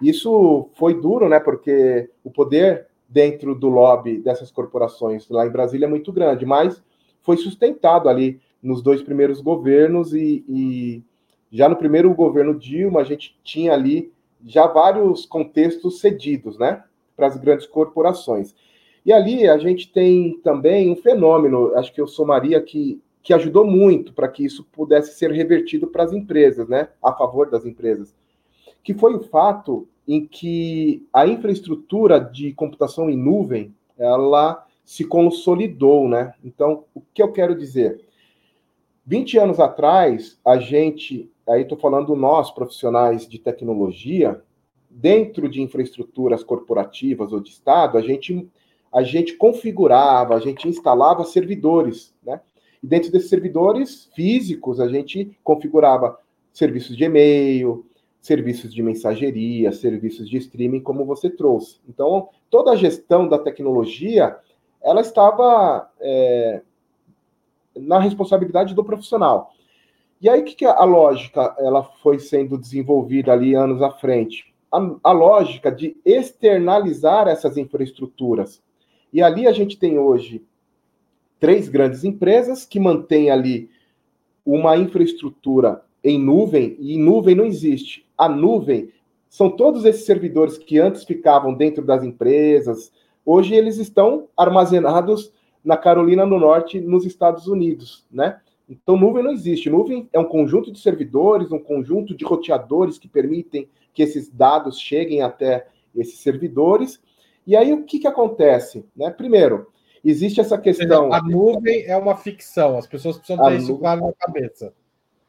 Isso foi duro, né, porque o poder dentro do lobby dessas corporações lá em Brasília é muito grande, mas foi sustentado ali nos dois primeiros governos e, e já no primeiro governo Dilma a gente tinha ali já vários contextos cedidos, né, para as grandes corporações. E ali a gente tem também um fenômeno, acho que eu somaria que, que ajudou muito para que isso pudesse ser revertido para as empresas, né, a favor das empresas, que foi o fato em que a infraestrutura de computação em nuvem, ela se consolidou, né? Então, o que eu quero dizer? 20 anos atrás, a gente, aí estou falando nós, profissionais de tecnologia, dentro de infraestruturas corporativas ou de Estado, a gente a gente configurava, a gente instalava servidores, né? E dentro desses servidores físicos, a gente configurava serviços de e-mail, serviços de mensageria, serviços de streaming, como você trouxe. Então, toda a gestão da tecnologia, ela estava é, na responsabilidade do profissional. E aí, o que, que a lógica ela foi sendo desenvolvida ali anos à frente? A, a lógica de externalizar essas infraestruturas. E ali a gente tem hoje três grandes empresas que mantêm ali uma infraestrutura em nuvem, e em nuvem não existe. A nuvem são todos esses servidores que antes ficavam dentro das empresas, hoje eles estão armazenados na Carolina do Norte, nos Estados Unidos, né? Então, nuvem não existe. Nuvem é um conjunto de servidores, um conjunto de roteadores que permitem que esses dados cheguem até esses servidores, e aí o que, que acontece? Né? Primeiro, existe essa questão. A nuvem é uma ficção, as pessoas precisam ter isso claro na cabeça.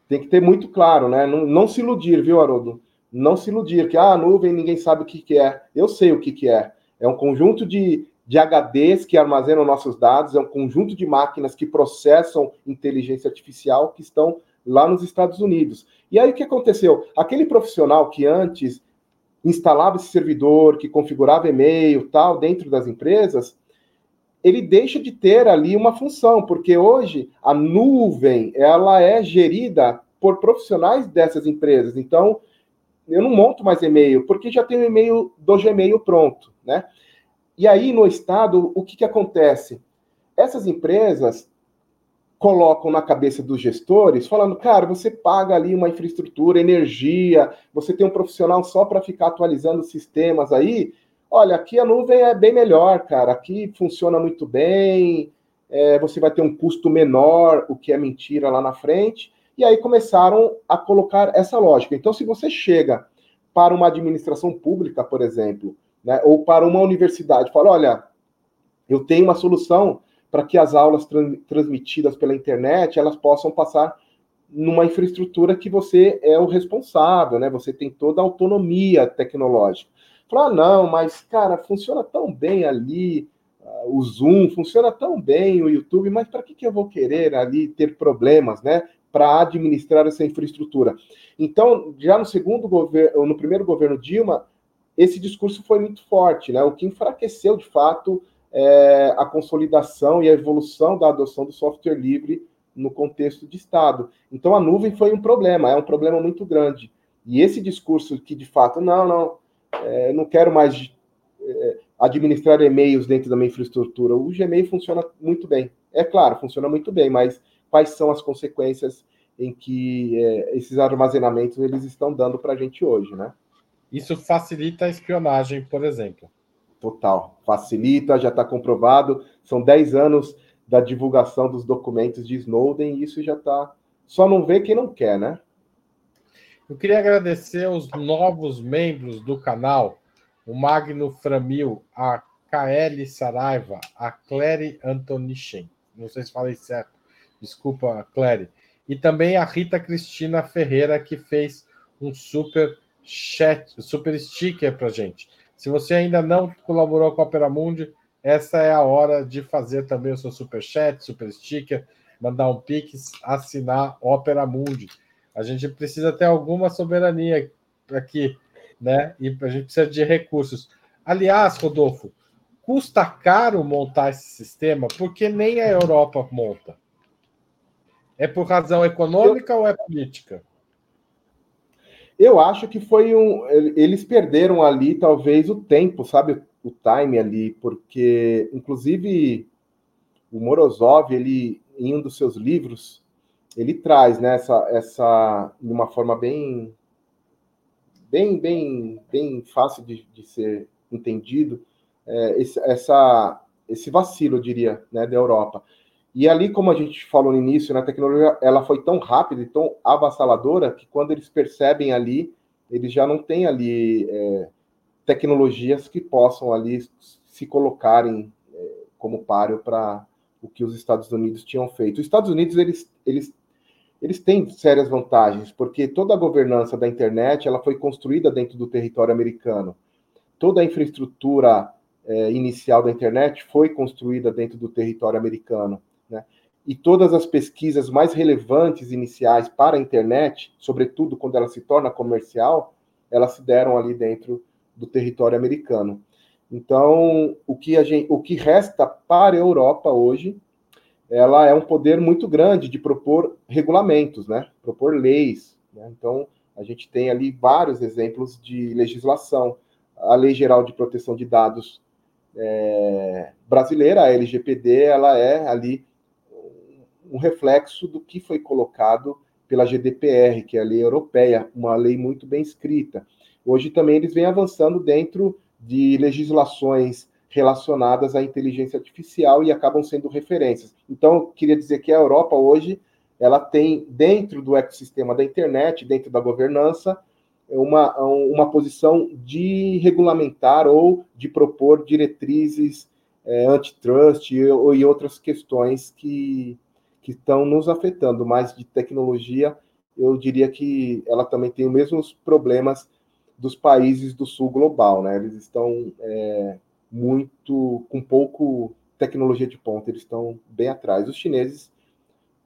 Tem que ter muito claro, né? Não, não se iludir, viu, Haroldo? Não se iludir, que ah, a nuvem ninguém sabe o que, que é. Eu sei o que, que é. É um conjunto de, de HDs que armazenam nossos dados, é um conjunto de máquinas que processam inteligência artificial que estão lá nos Estados Unidos. E aí o que aconteceu? Aquele profissional que antes instalava esse servidor, que configurava e-mail, tal, dentro das empresas, ele deixa de ter ali uma função, porque hoje a nuvem, ela é gerida por profissionais dessas empresas. Então, eu não monto mais e-mail, porque já tem o e-mail do Gmail pronto, né? E aí, no Estado, o que, que acontece? Essas empresas, colocam na cabeça dos gestores, falando, cara, você paga ali uma infraestrutura, energia, você tem um profissional só para ficar atualizando sistemas aí. Olha, aqui a nuvem é bem melhor, cara. Aqui funciona muito bem, é, você vai ter um custo menor, o que é mentira lá na frente. E aí começaram a colocar essa lógica. Então, se você chega para uma administração pública, por exemplo, né, ou para uma universidade, fala, olha, eu tenho uma solução para que as aulas transmitidas pela internet elas possam passar numa infraestrutura que você é o responsável, né? Você tem toda a autonomia tecnológica. Falar, ah, não, mas cara, funciona tão bem ali uh, o Zoom, funciona tão bem o YouTube, mas para que, que eu vou querer ali ter problemas, né? Para administrar essa infraestrutura. Então, já no segundo governo, no primeiro governo Dilma, esse discurso foi muito forte, né? O que enfraqueceu de fato é, a consolidação e a evolução da adoção do software livre no contexto de Estado. Então, a nuvem foi um problema, é um problema muito grande. E esse discurso que, de fato, não, não, é, não quero mais é, administrar e-mails dentro da minha infraestrutura. O Gmail funciona muito bem. É claro, funciona muito bem, mas quais são as consequências em que é, esses armazenamentos eles estão dando para a gente hoje, né? Isso facilita a espionagem, por exemplo. Total. Facilita, já está comprovado. São 10 anos da divulgação dos documentos de Snowden e isso já está. Só não vê quem não quer, né? Eu queria agradecer os novos membros do canal, o Magno Framil, a KL Saraiva, a Clary Antonichen. Não sei se falei certo. Desculpa, Clary. E também a Rita Cristina Ferreira, que fez um super chat, super sticker para gente. Se você ainda não colaborou com a Opera Mundi, essa é a hora de fazer também o seu super chat, super sticker, mandar um pix, assinar Opera Mundi. A gente precisa ter alguma soberania aqui, né? E a gente precisa de recursos. Aliás, Rodolfo, custa caro montar esse sistema porque nem a Europa monta. É por razão econômica Eu... ou é política? Eu acho que foi um. Eles perderam ali, talvez, o tempo, sabe? O time ali, porque, inclusive, o Morozov, ele, em um dos seus livros, ele traz né, essa, essa de uma forma bem, bem, bem, bem fácil de, de ser entendido, é, esse, essa, esse vacilo, eu diria, né, da Europa. E ali, como a gente falou no início, na né, tecnologia, ela foi tão rápida e tão avassaladora que quando eles percebem ali, eles já não têm ali é, tecnologias que possam ali se colocarem é, como páreo para o que os Estados Unidos tinham feito. Os Estados Unidos, eles, eles, eles têm sérias vantagens, porque toda a governança da internet ela foi construída dentro do território americano. Toda a infraestrutura é, inicial da internet foi construída dentro do território americano. Né? E todas as pesquisas mais relevantes iniciais para a internet, sobretudo quando ela se torna comercial, elas se deram ali dentro do território americano. Então, o que, a gente, o que resta para a Europa hoje, ela é um poder muito grande de propor regulamentos, né? propor leis. Né? Então, a gente tem ali vários exemplos de legislação. A Lei Geral de Proteção de Dados é, brasileira, a LGPD, ela é ali um reflexo do que foi colocado pela GDPR, que é a lei europeia, uma lei muito bem escrita. Hoje também eles vêm avançando dentro de legislações relacionadas à inteligência artificial e acabam sendo referências. Então, queria dizer que a Europa hoje ela tem dentro do ecossistema da internet, dentro da governança, uma, uma posição de regulamentar ou de propor diretrizes é, antitrust e, e outras questões que, que estão nos afetando, mas de tecnologia, eu diria que ela também tem os mesmos problemas dos países do sul global, né? Eles estão é, muito com pouco tecnologia de ponta, eles estão bem atrás. Os chineses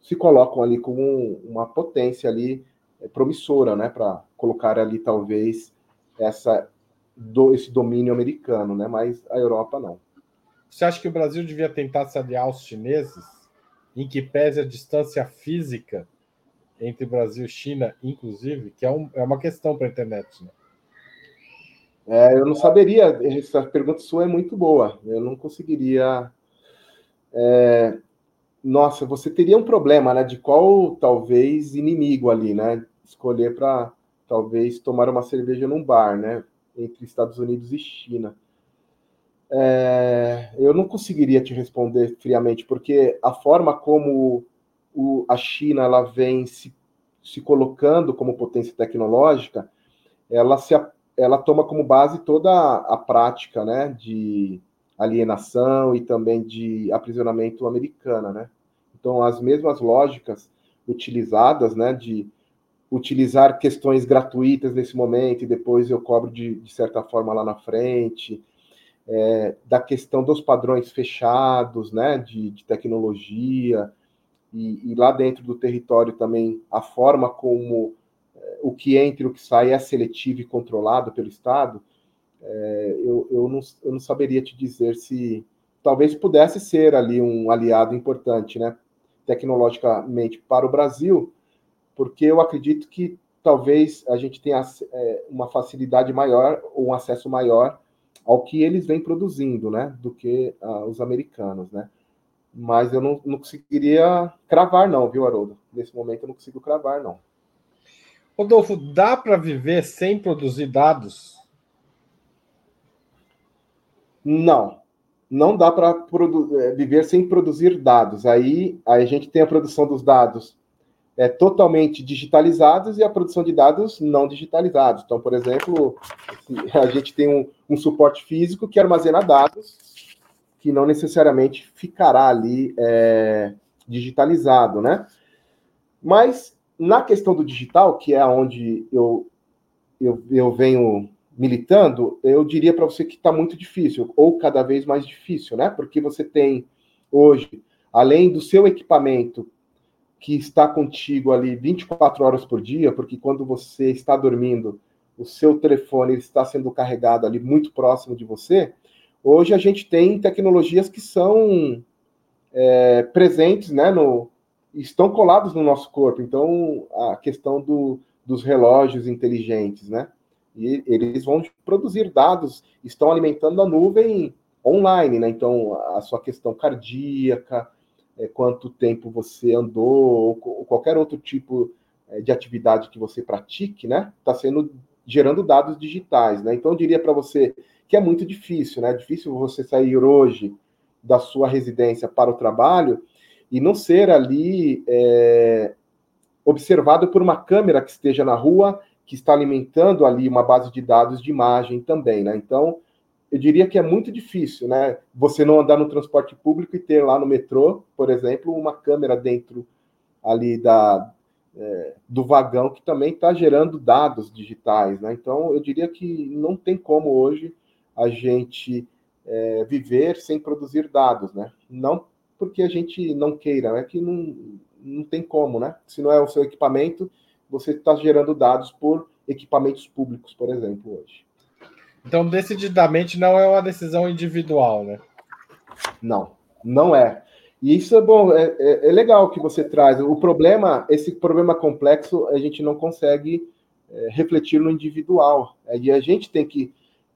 se colocam ali como uma potência ali é, promissora, né? Para colocar ali talvez essa do, esse domínio americano, né? Mas a Europa não. Você acha que o Brasil devia tentar se aliar aos chineses? Em que pese a distância física entre Brasil e China, inclusive, que é, um, é uma questão para a internet. Né? É, eu não saberia, essa pergunta sua é muito boa, eu não conseguiria. É, nossa, você teria um problema, né? De qual talvez inimigo ali, né? Escolher para talvez tomar uma cerveja num bar, né? Entre Estados Unidos e China. É, eu não conseguiria te responder friamente, porque a forma como o, a China ela vem se, se colocando como potência tecnológica, ela, se, ela toma como base toda a, a prática né, de alienação e também de aprisionamento americana. Né? Então, as mesmas lógicas utilizadas né, de utilizar questões gratuitas nesse momento e depois eu cobro de, de certa forma lá na frente é, da questão dos padrões fechados, né, de, de tecnologia, e, e, lá dentro do território também a forma como é, o que entra e o que sai é seletivo e controlado pelo Estado, é, eu, eu, não, eu não saberia te dizer se, talvez pudesse ser ali um aliado importante, né, tecnologicamente para o Brasil, porque eu acredito que talvez a gente tenha é, uma facilidade maior ou um acesso maior ao que eles vêm produzindo, né, do que uh, os americanos, né. Mas eu não, não conseguiria cravar, não, viu, Haroldo? Nesse momento eu não consigo cravar, não. Rodolfo, dá para viver sem produzir dados? Não, não dá para é, viver sem produzir dados. Aí, aí a gente tem a produção dos dados é, totalmente digitalizados e a produção de dados não digitalizados. Então, por exemplo, a gente tem um, um suporte físico que armazena dados que não necessariamente ficará ali é, digitalizado, né? Mas na questão do digital, que é onde eu, eu, eu venho militando, eu diria para você que está muito difícil, ou cada vez mais difícil, né? Porque você tem hoje, além do seu equipamento que está contigo ali 24 horas por dia, porque quando você está dormindo, o seu telefone está sendo carregado ali muito próximo de você. Hoje a gente tem tecnologias que são é, presentes, né, no, estão colados no nosso corpo. Então, a questão do, dos relógios inteligentes, né? E eles vão produzir dados, estão alimentando a nuvem online, né? Então, a sua questão cardíaca, é, quanto tempo você andou, ou, qualquer outro tipo é, de atividade que você pratique, né? Está sendo gerando dados digitais, né? Então eu diria para você que é muito difícil, né? É difícil você sair hoje da sua residência para o trabalho e não ser ali é, observado por uma câmera que esteja na rua, que está alimentando ali uma base de dados de imagem também, né? Então eu diria que é muito difícil, né? Você não andar no transporte público e ter lá no metrô, por exemplo, uma câmera dentro ali da, é, do vagão que também está gerando dados digitais, né? Então, eu diria que não tem como hoje a gente é, viver sem produzir dados, né? Não porque a gente não queira, é que não, não tem como, né? Se não é o seu equipamento, você está gerando dados por equipamentos públicos, por exemplo, hoje. Então, decididamente, não é uma decisão individual, né? Não, não é. E isso é bom, é, é, é, legal que você traz. O problema, esse problema complexo, a gente não consegue é, refletir no individual. É, e a gente tem que.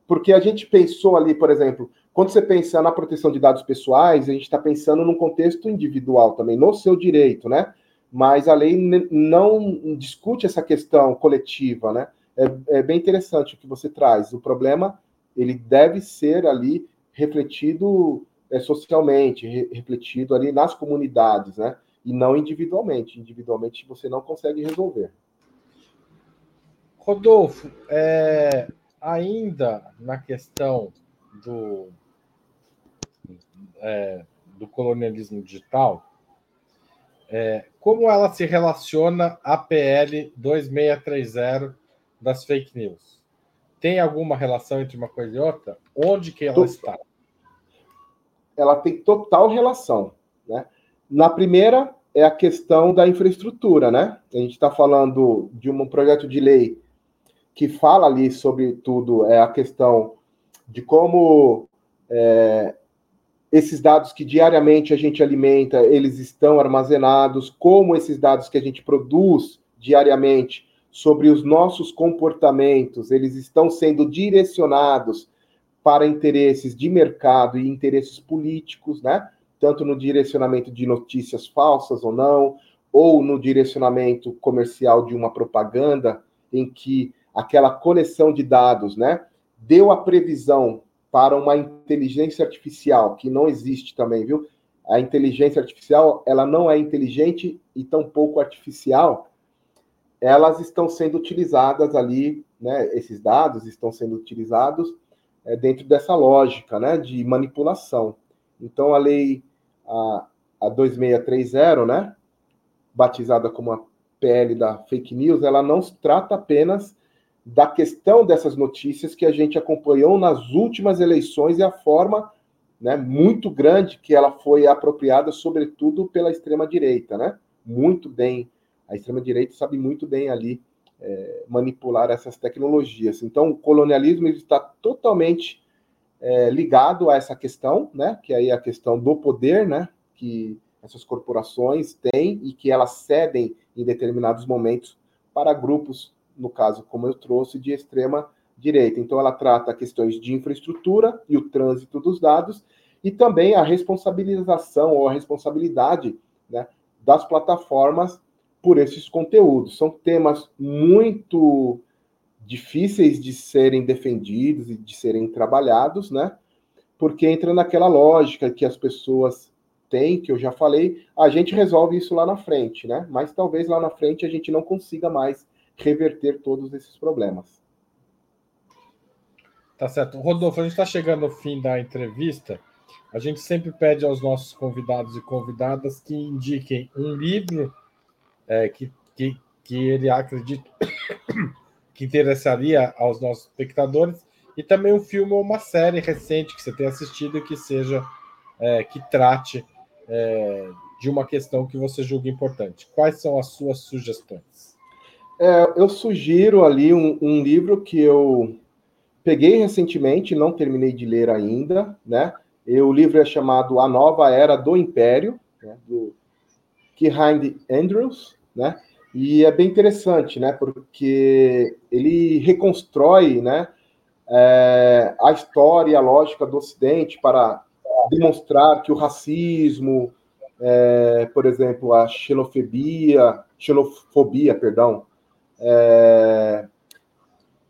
Porque a gente pensou ali, por exemplo, quando você pensa na proteção de dados pessoais, a gente está pensando num contexto individual também, no seu direito, né? Mas a lei não discute essa questão coletiva, né? É, é bem interessante o que você traz. O problema ele deve ser ali refletido é, socialmente, re, refletido ali nas comunidades, né? E não individualmente. Individualmente você não consegue resolver. Rodolfo, é, ainda na questão do, é, do colonialismo digital, é, como ela se relaciona à PL 2630 das fake news. Tem alguma relação entre uma coisa e outra? Onde que ela total. está? Ela tem total relação. Né? Na primeira é a questão da infraestrutura, né? A gente está falando de um projeto de lei que fala ali sobre tudo é a questão de como é, esses dados que diariamente a gente alimenta, eles estão armazenados, como esses dados que a gente produz diariamente sobre os nossos comportamentos, eles estão sendo direcionados para interesses de mercado e interesses políticos, né? Tanto no direcionamento de notícias falsas ou não, ou no direcionamento comercial de uma propaganda em que aquela coleção de dados, né, deu a previsão para uma inteligência artificial que não existe também, viu? A inteligência artificial, ela não é inteligente e tampouco artificial, elas estão sendo utilizadas ali, né, esses dados estão sendo utilizados é, dentro dessa lógica né, de manipulação. Então, a lei a, a 2630, né, batizada como a PL da fake news, ela não trata apenas da questão dessas notícias que a gente acompanhou nas últimas eleições e a forma né, muito grande que ela foi apropriada, sobretudo pela extrema-direita, né? Muito bem a extrema-direita sabe muito bem ali é, manipular essas tecnologias. Então, o colonialismo está totalmente é, ligado a essa questão, né, que aí é a questão do poder, né, que essas corporações têm e que elas cedem em determinados momentos para grupos, no caso, como eu trouxe, de extrema direita. Então, ela trata questões de infraestrutura e o trânsito dos dados e também a responsabilização ou a responsabilidade né, das plataformas por esses conteúdos. São temas muito difíceis de serem defendidos e de serem trabalhados, né? Porque entra naquela lógica que as pessoas têm, que eu já falei, a gente resolve isso lá na frente, né? Mas talvez lá na frente a gente não consiga mais reverter todos esses problemas. Tá certo. Rodolfo, a gente está chegando ao fim da entrevista. A gente sempre pede aos nossos convidados e convidadas que indiquem um livro é, que, que, que ele acredita que interessaria aos nossos espectadores e também um filme ou uma série recente que você tenha assistido que seja é, que trate é, de uma questão que você julga importante. Quais são as suas sugestões? É, eu sugiro ali um, um, livro que eu peguei recentemente, não terminei de ler ainda, né? E o livro é chamado A Nova Era do Império, né? do Behind Andrews, né? E é bem interessante, né? Porque ele reconstrói, né? É, a história e a lógica do Ocidente para demonstrar que o racismo, é, por exemplo, a xenofobia, xenofobia, perdão, é,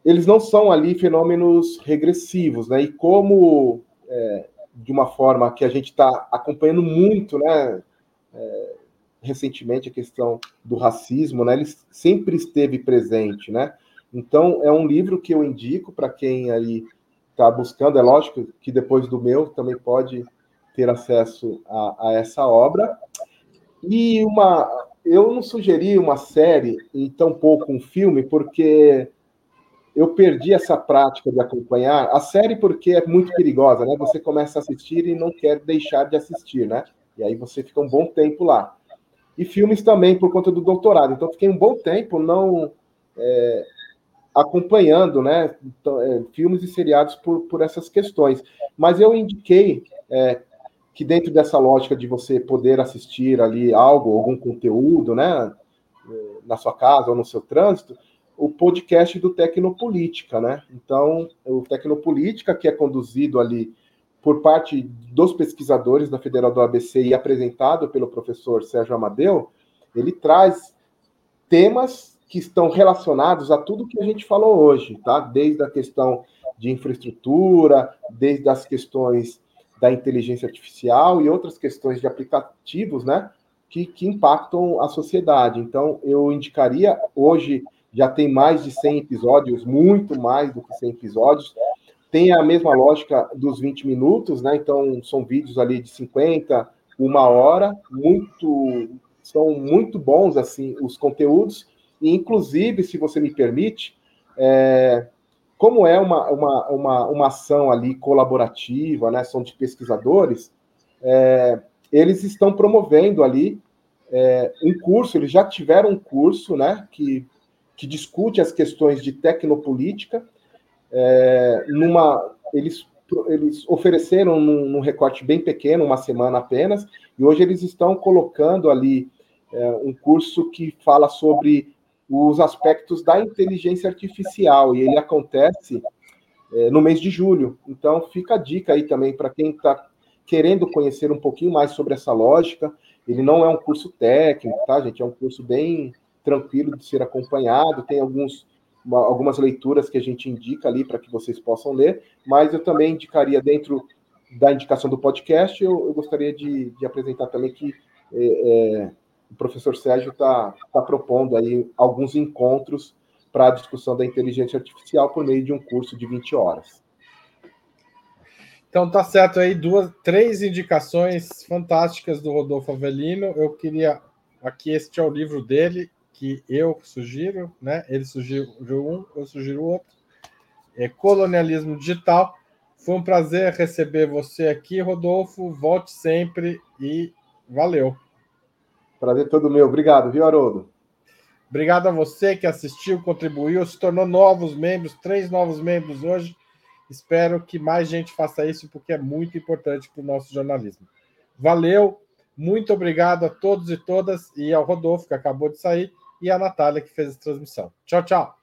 eles não são ali fenômenos regressivos, né? E como é, de uma forma que a gente está acompanhando muito, né? Recentemente a questão do racismo, né? Ele sempre esteve presente, né? Então é um livro que eu indico para quem aí está buscando. É lógico que depois do meu também pode ter acesso a, a, essa obra. E uma, eu não sugeri uma série e tampouco um filme porque eu perdi essa prática de acompanhar a série porque é muito perigosa, né? Você começa a assistir e não quer deixar de assistir, né? E aí você fica um bom tempo lá e filmes também por conta do doutorado. Então, fiquei um bom tempo não é, acompanhando né, então, é, filmes e seriados por, por essas questões. Mas eu indiquei é, que dentro dessa lógica de você poder assistir ali algo, algum conteúdo, né, na sua casa ou no seu trânsito, o podcast do Tecnopolítica, né? Então, o Tecnopolítica, que é conduzido ali por parte dos pesquisadores da Federal do ABC e apresentado pelo professor Sérgio Amadeu, ele traz temas que estão relacionados a tudo que a gente falou hoje, tá? Desde a questão de infraestrutura, desde as questões da inteligência artificial e outras questões de aplicativos, né? Que, que impactam a sociedade. Então, eu indicaria, hoje já tem mais de 100 episódios, muito mais do que 100 episódios, tem a mesma lógica dos 20 minutos, né? Então, são vídeos ali de 50, uma hora, muito são muito bons assim os conteúdos, e inclusive, se você me permite, é, como é uma, uma, uma, uma ação ali colaborativa, né? São de pesquisadores, é, eles estão promovendo ali é, um curso, eles já tiveram um curso, né? Que, que discute as questões de tecnopolítica é, numa, eles, eles ofereceram num, num, recorte bem pequeno, uma semana apenas, e hoje eles estão colocando ali é, um curso que fala sobre os aspectos da inteligência artificial, e ele acontece é, no mês de julho. Então, fica a dica aí também para quem está querendo conhecer um pouquinho mais sobre essa lógica. Ele não é um curso técnico, tá, gente? É um curso bem tranquilo de ser acompanhado, tem alguns uma, algumas leituras que a gente indica ali para que vocês possam ler, mas eu também indicaria dentro da indicação do podcast, eu, eu gostaria de, de, apresentar também que é, é, o professor Sérgio está tá propondo aí alguns encontros para a discussão da inteligência artificial por meio de um curso de 20 horas. Então tá certo aí duas, três indicações fantásticas do Rodolfo Avelino. Eu queria aqui este é o livro dele que eu sugiro, né? Ele sugeriu um, eu sugiro outro. É colonialismo digital. Foi um prazer receber você aqui, Rodolfo. Volte sempre e valeu. Prazer todo meu. Obrigado, viu, Haroldo? Obrigado a você que assistiu, contribuiu, se tornou novos membros, três novos membros hoje. Espero que mais gente faça isso, porque é muito importante para o nosso jornalismo. Valeu, muito obrigado a todos e todas, e ao Rodolfo, que acabou de sair, e à Natália, que fez a transmissão. Tchau, tchau.